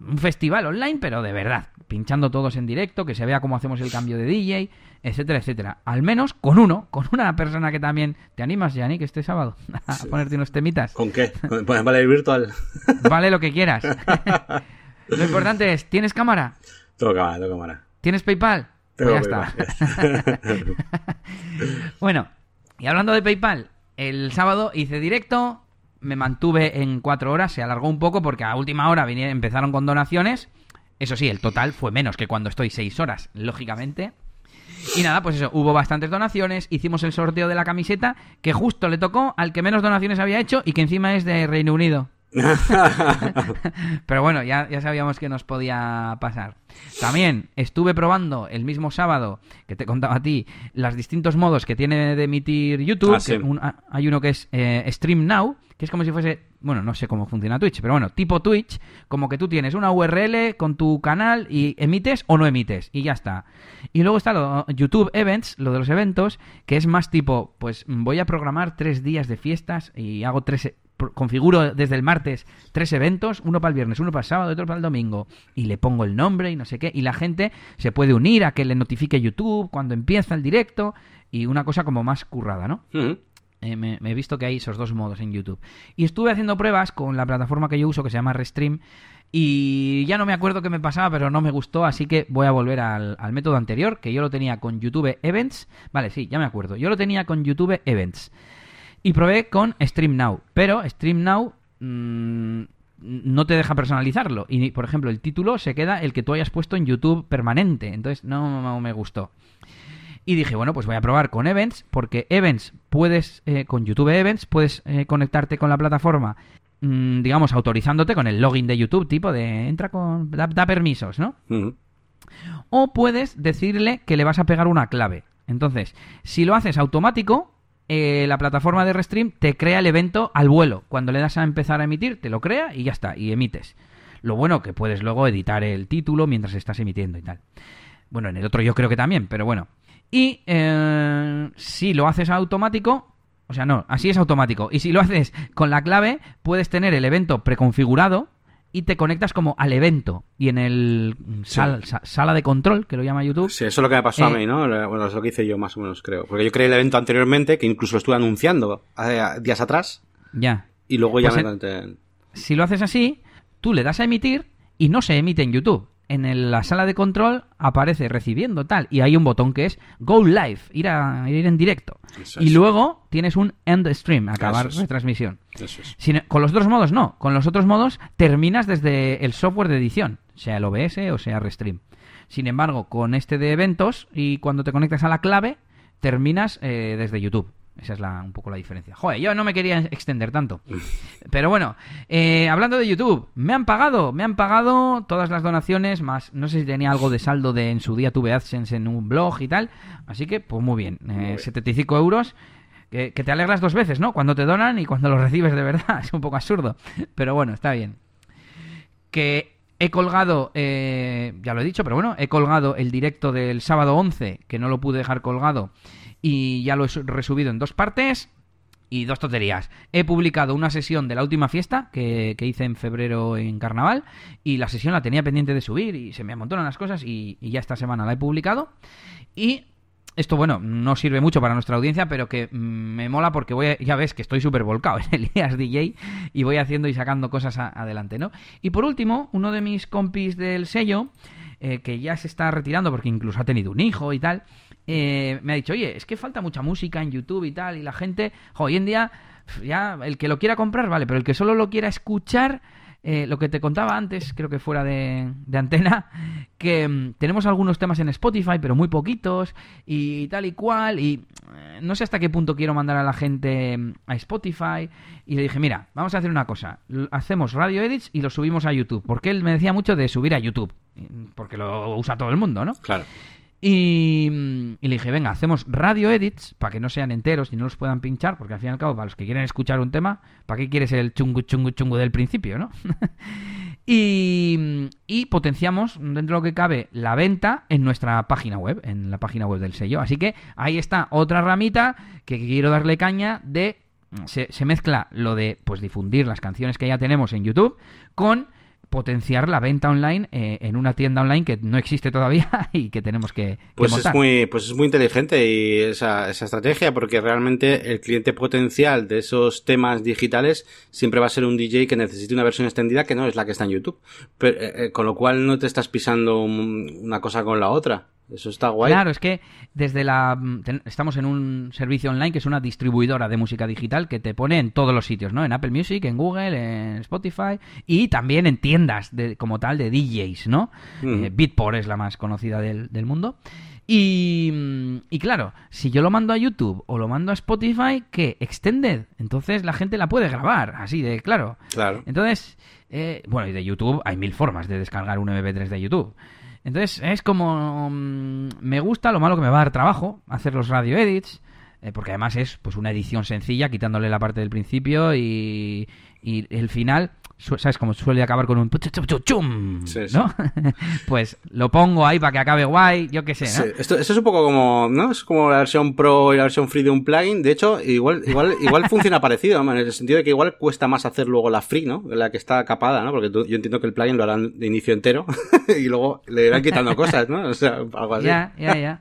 S1: un festival online, pero de verdad, pinchando todos en directo, que se vea cómo hacemos el cambio de DJ, etcétera, etcétera. Al menos con uno, con una persona que también... ¿Te animas, Yannick, este sábado <laughs> a ponerte unos temitas?
S2: ¿Con qué? Pues vale virtual. <laughs>
S1: Vale lo que quieras. <laughs> Lo importante es, ¿tienes cámara?
S2: Tengo cámara, tengo cámara.
S1: ¿Tienes PayPal?
S2: Tengo
S1: Pues ya está. bueno, y hablando de PayPal, el sábado hice directo, me mantuve en cuatro horas, se alargó un poco porque a última hora vinieron, empezaron con donaciones. Eso sí, el total fue menos que cuando estoy seis horas, lógicamente. Y nada, pues eso, hubo bastantes donaciones, hicimos el sorteo de la camiseta, que justo le tocó al que menos donaciones había hecho y que encima es de Reino Unido. <laughs> Pero bueno, ya, ya sabíamos que nos podía pasar. También estuve probando el mismo sábado que te contaba a ti los distintos modos que tiene de emitir YouTube.
S2: Ah, sí.
S1: que un- ah, hay uno que es eh, Stream Now, que es como si fuese, bueno, no sé cómo funciona Twitch, pero bueno, tipo Twitch, como que tú tienes una URL con tu canal y emites o no emites y ya está. Y luego está lo, YouTube Events, lo de los eventos, que es más tipo, pues voy a programar tres días de fiestas y hago tres, configuro desde el martes tres eventos, uno para el viernes, uno para el sábado, otro para el domingo, y le pongo el nombre y no sé qué, y la gente se puede unir a que le notifique YouTube cuando empieza el directo y una cosa como más currada, ¿no? Eh, me, me he visto que hay esos dos modos en YouTube. Y estuve haciendo pruebas con la plataforma que yo uso, que se llama Restream, y ya no me acuerdo qué me pasaba, pero no me gustó, así que voy a volver al, al método anterior, que yo lo tenía con YouTube Events. Vale, sí, ya me acuerdo. Yo lo tenía con YouTube Events. Y probé con Stream Now, pero Stream Now mm, no te deja personalizarlo. Y, por ejemplo, el título se queda el que tú hayas puesto en YouTube permanente. Entonces no, no me gustó. Y dije, bueno, pues voy a probar con Events, porque Events puedes, eh, con YouTube Events, puedes eh, conectarte con la plataforma, mm, digamos, autorizándote con el login de YouTube, tipo de entra con, da, da permisos, ¿no? O puedes decirle que le vas a pegar una clave. Entonces, si lo haces automático, eh, la plataforma de Restream te crea el evento al vuelo. Cuando le das a empezar a emitir, te lo crea y ya está, y emites. Lo bueno que puedes luego editar el título mientras estás emitiendo y tal. Bueno, en el otro yo creo que también, pero bueno. Y eh, si lo haces automático, o sea, no, así es automático. Y si lo haces con la clave, puedes tener el evento preconfigurado y te conectas como al evento. Y en el sal- sa- sala de control, que lo llama YouTube,
S2: Sí, eso es lo que me pasó a
S1: Eh,
S2: mí, ¿no? Bueno, es lo que hice yo más o menos, creo. Porque yo creé el evento anteriormente, que incluso lo estuve anunciando hace días atrás,
S1: ya.
S2: y luego ya
S1: Pues
S2: me
S1: en-. Si lo haces así, tú le das a emitir y no se emite en YouTube. En el- la sala de control aparece recibiendo tal y hay un botón que es Go Live, ir, a, ir en directo.
S2: Eso
S1: Y
S2: es.
S1: luego tienes un End Stream, acabar
S2: Eso es.
S1: retransmisión.
S2: Eso es.
S1: Sin- con los otros modos no. Con los otros modos terminas desde el software de edición, sea el OBS o sea Restream. Sin embargo, con este de eventos y cuando te conectas a la clave, terminas eh, desde YouTube. Esa es la, un poco la diferencia. Joder, yo no me quería extender tanto. <laughs> Pero bueno, eh, hablando de YouTube, me han pagado, me han pagado todas las donaciones, más no sé si tenía algo de saldo de en su día tuve AdSense en un blog y tal. Así que, pues muy bien, eh,
S2: bien.
S1: 75 euros. Que, que te alegras dos veces, ¿no? Cuando te donan y cuando lo recibes de verdad. <laughs> Es un poco absurdo. Pero bueno, está bien. Que he colgado, eh, ya lo he dicho, pero bueno, he colgado el directo del sábado 11, que no lo pude dejar colgado, y ya lo he su- resubido en dos partes. Y dos tonterías. He publicado una sesión de la última fiesta que, que hice en febrero en carnaval. Y la sesión la tenía pendiente de subir y se me amontonan las cosas. Y, y ya esta semana la he publicado. Y esto, bueno, no sirve mucho para nuestra audiencia, pero que mm, me mola porque voy ya ves que estoy súper volcado <laughs> en el IAS DJ y voy haciendo y sacando cosas adelante, ¿no? Y por último, uno de mis compis del sello, eh, que ya se está retirando porque incluso ha tenido un hijo y tal, eh, me ha dicho, oye, es que falta mucha música en YouTube y tal, y la gente, hoy en día, ya el que lo quiera comprar, vale, pero el que solo lo quiera escuchar, eh, lo que te contaba antes, creo que fuera de, antena, <laughs> que mm, tenemos algunos temas en Spotify, pero muy poquitos, y tal y cual, y eh, no sé hasta qué punto quiero mandar a la gente mm, a Spotify, y le dije, mira, vamos a hacer una cosa, hacemos radio edits y lo subimos a YouTube, porque él me decía mucho de subir a YouTube, porque lo usa todo el mundo, ¿no?
S2: Claro.
S1: Y, mm, y le dije, venga, hacemos radio edits para que no sean enteros y no los puedan pinchar, porque al fin y al cabo, para los que quieren escuchar un tema, ¿para qué quieres el chungu chungu chungu del principio, no? <laughs> Y, y potenciamos, dentro de lo que cabe, la venta en nuestra página web, en la página web del sello. Así que ahí está otra ramita que quiero darle caña de... Se, se mezcla lo de pues difundir las canciones que ya tenemos en YouTube con potenciar la venta online eh, en una tienda online que no existe todavía <laughs> y que tenemos que, que
S2: Pues
S1: montar.
S2: es muy, pues es muy inteligente y esa, esa estrategia, porque realmente el cliente potencial de esos temas digitales siempre va a ser un DJ que necesite una versión extendida que no es la que está en YouTube. Pero, eh, eh, con lo cual no te estás pisando un- una cosa con la otra. Eso está guay.
S1: Claro, es que desde la ten- estamos en un servicio online que es una distribuidora de música digital que te pone en todos los sitios, ¿no? En Apple Music, en Google, en Spotify y también en tiendas de, como tal de DJs, ¿no? Eh, Beatport es la más conocida del, del mundo. Y, mm, y claro, si yo lo mando a YouTube o lo mando a Spotify, ¿qué? Extended. Entonces la gente la puede grabar, así de claro.
S2: Claro.
S1: Entonces, eh, bueno, y de YouTube hay mil formas de descargar un MP3 de YouTube. Entonces, es como... mm, me gusta, lo malo que me va a dar trabajo hacer los radio edits, eh, porque además es pues una edición sencilla, quitándole la parte del principio y, y el final, ¿sabes? Como suele acabar con un... chum,
S2: Sí, sí.
S1: ¿no? <laughs> pues lo pongo ahí para que acabe guay, yo qué sé,
S2: Sí,
S1: ¿no?
S2: esto, esto es un poco como, ¿no? Es como la versión pro y la versión free de un plugin. De hecho, igual, igual, igual <laughs> funciona parecido, ¿no? en el sentido de que igual cuesta más hacer luego la free, ¿no? La que está capada, ¿no? Porque tú- yo entiendo que el plugin lo harán de inicio entero <laughs> y luego le irán quitando cosas, ¿no? O sea, algo así.
S1: Ya, ya, ya.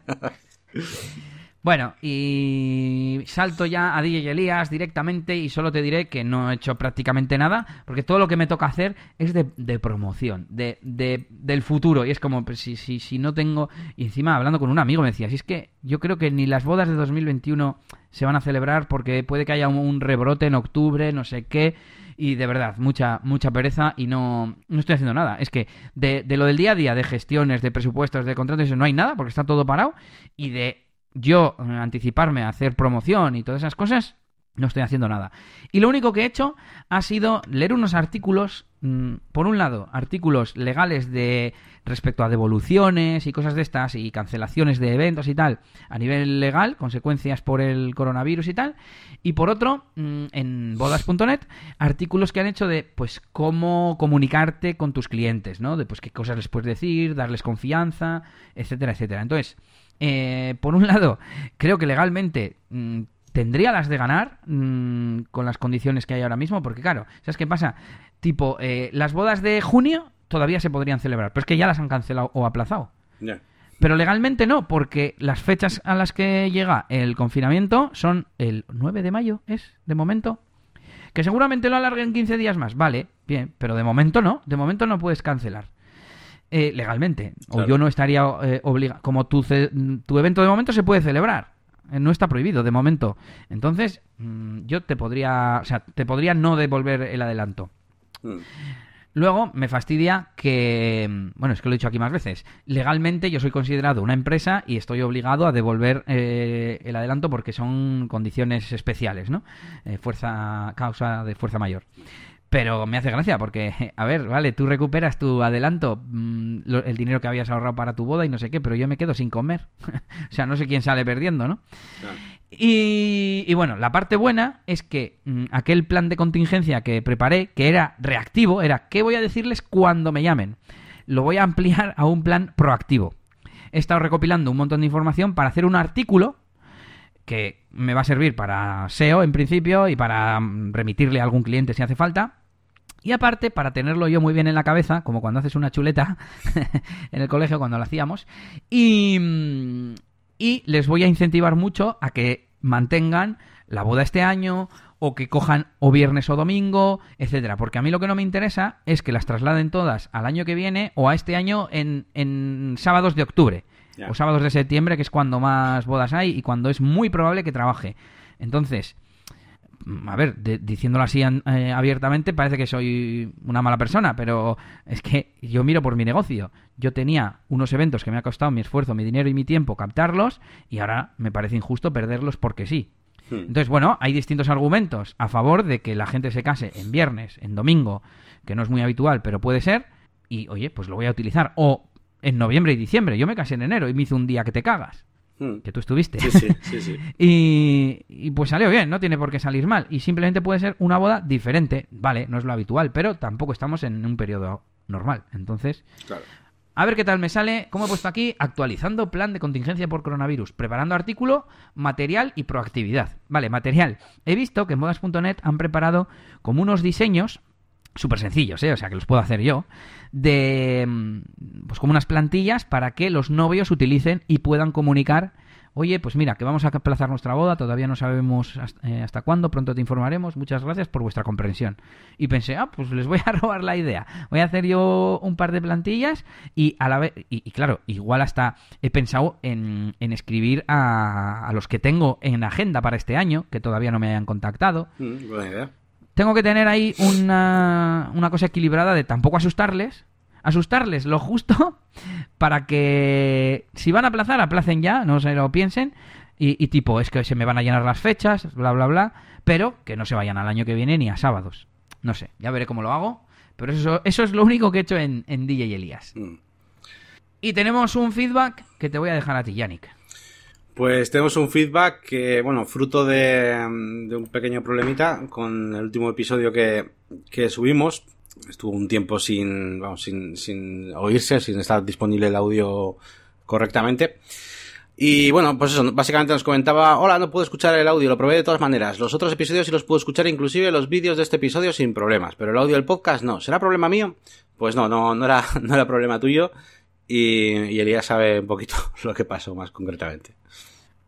S1: Bueno, y salto ya a DJ Elías directamente y solo te diré que no he hecho prácticamente nada, porque todo lo que me toca hacer es de, de promoción, de, de- del futuro. Y es como, pues, si, si, si no tengo... Y encima, hablando con un amigo, me decía, si es que yo creo que ni las bodas de 2021 se van a celebrar porque puede que haya un, un rebrote en octubre, no sé qué. Y de verdad, mucha, mucha pereza y no, no estoy haciendo nada. Es que de, de lo del día a día, de gestiones, de presupuestos, de contratos, no hay nada porque está todo parado. Y de yo eh, anticiparme a hacer promoción y todas esas cosas, no estoy haciendo nada. Y lo único que he hecho ha sido leer unos artículos, mm, por un lado, artículos legales de respecto a devoluciones y cosas de estas y cancelaciones de eventos y tal a nivel legal, consecuencias por el coronavirus y tal, y por otro, mm, en bodas.net, artículos que han hecho de pues cómo comunicarte con tus clientes, ¿no? De pues qué cosas les puedes decir, darles confianza, etcétera, etcétera. Entonces, eh, por un lado, creo que legalmente mm, tendría las de ganar mm, con las condiciones que hay ahora mismo, porque claro, ¿sabes qué pasa? Tipo, eh, las bodas de junio todavía se podrían celebrar, pero es que ya las han cancelado o aplazado. Pero legalmente no, porque las fechas a las que llega el confinamiento son el 9 de mayo, es, de momento. Que seguramente lo alarguen 15 días más, vale, bien, pero de momento no, de momento no puedes cancelar. Eh, legalmente. O yo no estaría obligado. Como tu, tu evento de momento se puede celebrar. eh, No está prohibido de momento. Entonces, mm, yo te podría. O sea, te podría no devolver el adelanto.
S2: Mm.
S1: Luego me fastidia que, mm, bueno, es que lo he dicho aquí más veces, legalmente yo soy considerado una empresa y estoy obligado a devolver eh, el adelanto porque son condiciones especiales, ¿no? Eh, fuerza, causa de fuerza mayor. Pero me hace gracia porque, <laughs> a ver, vale, tú recuperas tu adelanto, mm, el dinero que habías ahorrado para tu boda y no sé qué, pero yo me quedo sin comer. <laughs> o sea, no sé quién sale perdiendo, ¿no?
S2: Claro.
S1: Y, y bueno, la parte buena es que mm, aquel plan de contingencia que preparé, que era reactivo, era ¿qué voy a decirles cuando me llamen? Lo voy a ampliar a un plan proactivo. He estado recopilando un montón de información para hacer un artículo que me va a servir para SEO en principio y para mm, remitirle a algún cliente si hace falta. Y aparte, para tenerlo yo muy bien en la cabeza, como cuando haces una chuleta <laughs> en el colegio cuando lo hacíamos. Y, mm, y les voy a incentivar mucho a que mantengan la boda este año o que cojan o viernes o domingo, etcétera. Porque a mí lo que no me interesa es que las trasladen todas al año que viene o a este año en, en sábados de octubre O sábados de septiembre, que es cuando más bodas hay y cuando es muy probable que trabaje. Entonces, mm, a ver, de- diciéndolo así eh, abiertamente, parece que soy una mala persona, pero es que yo miro por mi negocio. Yo tenía unos eventos que me ha costado mi esfuerzo, mi dinero y mi tiempo captarlos, y ahora me parece injusto perderlos porque sí.
S2: Hmm.
S1: Entonces, bueno, hay distintos argumentos a favor de que la gente se case en viernes, en domingo, que no es muy habitual, pero puede ser, y oye, pues lo voy a utilizar. O en noviembre y diciembre. Yo me casé en enero y me hice un día que te cagas,
S2: Mm.
S1: que tú estuviste.
S2: Sí, sí, sí, sí. <laughs>
S1: Y, y pues salió bien, no tiene por qué salir mal. Y simplemente puede ser una boda diferente. Vale, no es lo habitual, pero tampoco estamos en un periodo normal. Entonces,
S2: Claro.
S1: a ver qué tal me sale. ¿Cómo he puesto aquí? Actualizando plan de contingencia por coronavirus. Preparando artículo, material y proactividad. Vale, material. He visto que en bodas.net han preparado como unos diseños súper sencillos, ¿eh? o sea que los puedo hacer yo, de mm, pues como unas plantillas para que los novios utilicen y puedan comunicar, oye, pues mira, que vamos a aplazar nuestra boda, todavía no sabemos hasta, eh, hasta cuándo, pronto te informaremos, muchas gracias por vuestra comprensión. Y pensé, ah, pues les voy a <laughs> robar la idea, voy a hacer yo un par de plantillas y a la vez, y, y claro, igual hasta he pensado en, en escribir a, a los que tengo en agenda para este año, que todavía no me hayan contactado,
S2: Mm, buena idea.
S1: Tengo que tener ahí una, una cosa equilibrada de tampoco asustarles. Asustarles lo justo <laughs> para que si van a aplazar, aplacen ya, no se lo piensen. Y, y tipo, es que se me van a llenar las fechas, bla, bla, bla. Pero que no se vayan al año que viene ni a sábados. No sé, ya veré cómo lo hago. Pero eso, eso es lo único que he hecho en, en DJ Elías.
S2: Mm.
S1: Y tenemos un feedback que te voy a dejar a ti, Yannick.
S2: Pues tenemos un feedback que, bueno, fruto de, un pequeño problemita con el último episodio que, que subimos. Estuvo un tiempo sin, vamos, sin, sin oírse, sin estar disponible el audio correctamente. Y bueno, pues eso, básicamente nos comentaba, hola, no puedo escuchar el audio, lo probé de todas maneras. Los otros episodios sí los puedo escuchar, inclusive los vídeos de este episodio sin problemas, pero el audio del podcast no. ¿Será problema mío? Pues no, no, no era, <laughs> no era problema tuyo. Y, y Elías sabe un poquito <laughs> lo que pasó más concretamente.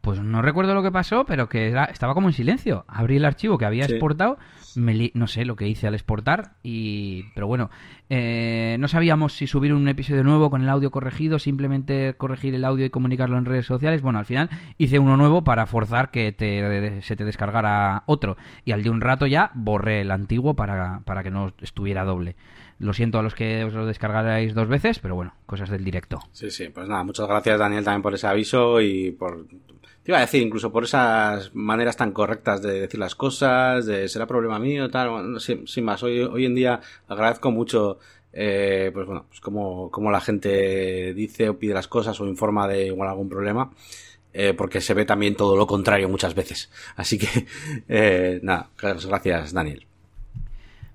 S1: Pues no recuerdo lo que pasó, pero que era- estaba como en silencio. Abrí el archivo que había
S2: Sí.
S1: exportado, me li- no sé lo que hice al exportar, y pero bueno, eh, no sabíamos si subir un episodio nuevo con el audio corregido, simplemente corregir el audio y comunicarlo en redes sociales. Bueno, al final hice uno nuevo para forzar que te, se te descargara otro, y al de un rato ya borré el antiguo para, para que no estuviera doble. Lo siento a los que os lo descargarais dos veces, pero bueno, cosas del directo.
S2: Sí, sí, pues nada, muchas gracias Daniel también por ese aviso y por, te iba a decir, incluso por esas maneras tan correctas de decir las cosas, de será problema mío, tal, bueno, no sé, sin más, hoy, hoy en día agradezco mucho, eh, pues bueno, pues como, como la gente dice o pide las cosas o informa de igual algún problema. eh, porque se ve también todo lo contrario muchas veces. Así que, <laughs> eh, nada, gracias Daniel.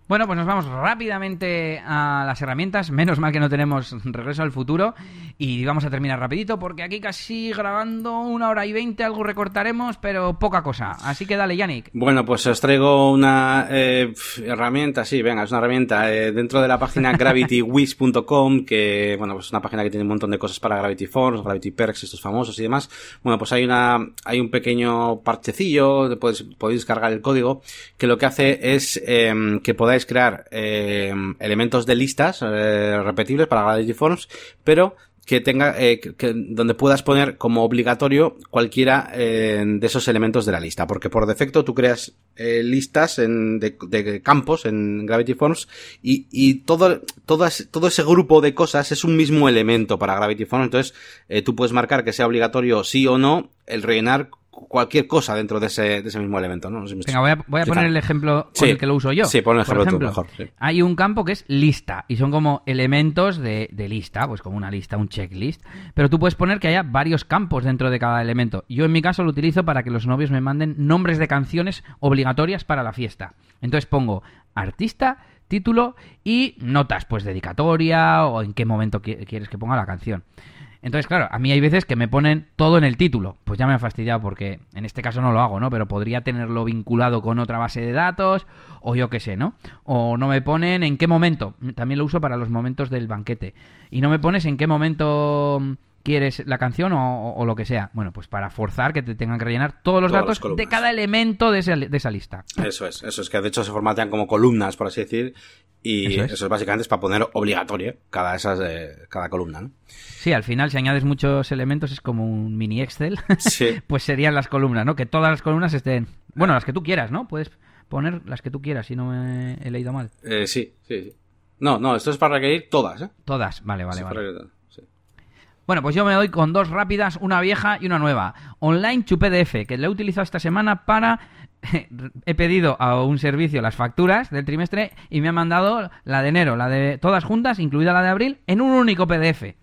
S1: Bueno, pues nos vamos rápidamente a las herramientas. Menos mal que no tenemos regreso al futuro. Y vamos a terminar rapidito porque aquí casi grabando una hora y veinte algo recortaremos, pero poca cosa. Así que dale, Yannick.
S2: Bueno, pues os traigo una eh, herramienta, sí, venga, es una herramienta eh, dentro de la página <laughs> gravitywiz.com, que, bueno, pues es una página que tiene un montón de cosas para Gravity Forms, Gravity Perks, estos famosos y demás. Bueno, pues hay una, hay un pequeño parchecillo, podéis, podéis descargar el código, que lo que hace es em, que podáis crear em, elementos de listas eh, repetibles para Gravity Forms, pero que tenga eh, donde puedas poner como obligatorio cualquiera eh, de esos elementos de la lista. Porque por defecto tú creas eh, listas en, de, campos en Gravity Forms y, todo todas, todo ese grupo de cosas es un mismo elemento para Gravity Forms. Entonces eh, tú puedes marcar que sea obligatorio sí o no el rellenar cualquier cosa dentro de ese, de ese mismo elemento ¿no? No sé si me
S1: Venga, voy a, voy a
S2: Sí,
S1: poner el ejemplo con
S2: Sí.
S1: el que lo uso yo.
S2: Sí, pon el
S1: Por
S2: ejemplo tú, mejor, sí.
S1: Hay un campo que es lista y son como elementos de, de lista, pues como una lista, un checklist. Pero tú puedes poner que haya varios campos dentro de cada elemento. Yo en mi caso lo utilizo para que los novios me manden nombres de canciones obligatorias para la fiesta. Entonces pongo artista, título y notas, pues dedicatoria o en qué momento qui- quieres que ponga la canción. Entonces, claro, a mí hay veces que me ponen todo en el título. Pues ya me ha fastidiado porque en este caso no lo hago, ¿no? Pero podría tenerlo vinculado con otra base de datos o yo qué sé, ¿no? O no me ponen en qué momento. También lo uso para los momentos del banquete. Y no me pones en qué momento quieres la canción o, o- o lo que sea. Bueno, pues para forzar que te tengan que rellenar todos los
S2: Todas
S1: datos de cada elemento de, ese- de esa lista.
S2: Eso es, eso es, que de hecho se formatean como columnas, por así decir, y
S1: Eso
S2: eso
S1: es.
S2: básicamente es para poner obligatorio cada esas de cada columna, ¿no?
S1: Sí, al final si añades muchos elementos es como un mini Excel.
S2: Sí. <laughs>
S1: pues serían las columnas, ¿no? Que todas las columnas estén... Bueno, las que tú quieras, ¿no? Puedes poner las que tú quieras si no me he leído mal.
S2: Eh, sí, sí, sí. No, no, esto es para requerir todas, ¿eh?
S1: Todas, vale, vale,
S2: Sí,
S1: vale.
S2: para requerir todas, sí.
S1: Bueno, pues yo me doy con dos rápidas, una vieja y una nueva. Online to PDF, que le he utilizado esta semana para... <laughs> He pedido a un servicio las facturas del trimestre y me ha mandado la de enero, la de todas juntas, incluida la de abril, en un único PDF.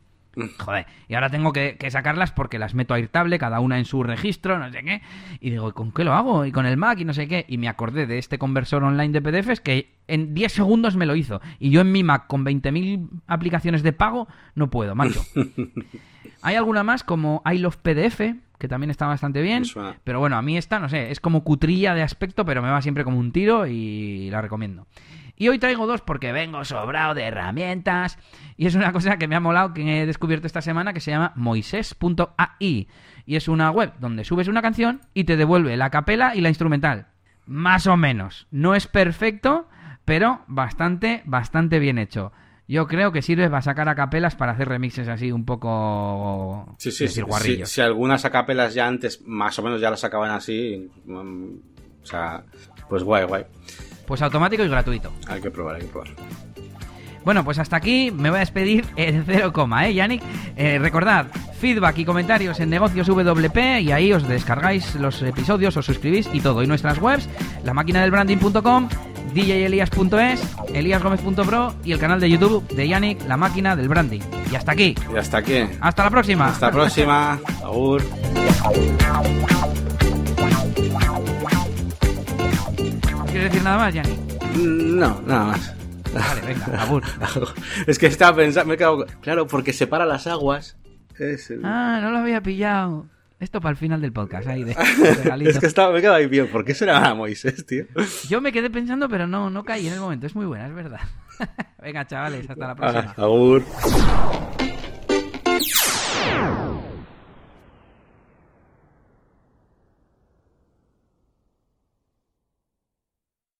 S1: Joder, y ahora tengo que, que sacarlas porque las meto a Airtable, cada una en su registro, no sé qué. Y digo, ¿con qué lo hago? Y con el Mac y no sé qué. Y me acordé de este conversor online de PDFs que en 10 segundos me lo hizo. Y yo en mi Mac con 20.000 aplicaciones de pago no puedo, macho. <laughs> Hay alguna más como I Love PDF, que también está bastante bien. Pero bueno, a mí esta, no sé, es como cutrilla de aspecto, pero me va siempre como un tiro y la recomiendo. Y hoy traigo dos porque vengo sobrado de herramientas. Y es una cosa que me ha molado que he descubierto esta semana que se llama moises.ai. Y es una web donde subes una canción y te devuelve la capela y la instrumental. Más o menos. No es perfecto, pero bastante, bastante bien hecho. Yo creo que sirve para sacar a capelas para hacer remixes así un poco...
S2: Sí, sí,
S1: decir,
S2: sí, Si algunas acapelas ya antes, más o menos ya las sacaban así. mm, O sea, pues guay, guay.
S1: Pues automático y gratuito.
S2: Hay que probar, hay que probar.
S1: Bueno, pues hasta aquí me voy a despedir en cero coma, ¿eh, Yannick? Eh, recordad, feedback y comentarios en negocios WP y ahí os descargáis los episodios, os suscribís y todo. Y nuestras webs, la máquina del branding.com, djelias.es, eliasgomez.pro y el canal de YouTube de Yannick, la máquina del branding. Y hasta aquí.
S2: Y hasta aquí.
S1: Hasta la próxima.
S2: Hasta la próxima. <laughs> Agur.
S1: ¿Quieres decir nada más, Yannick?
S2: Mm, No, nada más.
S1: Vale, venga, abur. <laughs>
S2: es que estaba pensando, me he quedado. Claro, porque separa las aguas. Es, el-
S1: Ah, no lo había pillado. Esto para el final del podcast, ahí de, <laughs> de
S2: es que estaba, me he quedado ahí bien. ¿Por qué será Moisés, tío?
S1: Yo me quedé pensando, pero no, no caí en el momento. Es muy buena, es verdad. <laughs> Venga, chavales, hasta la próxima.
S2: Ah, agur.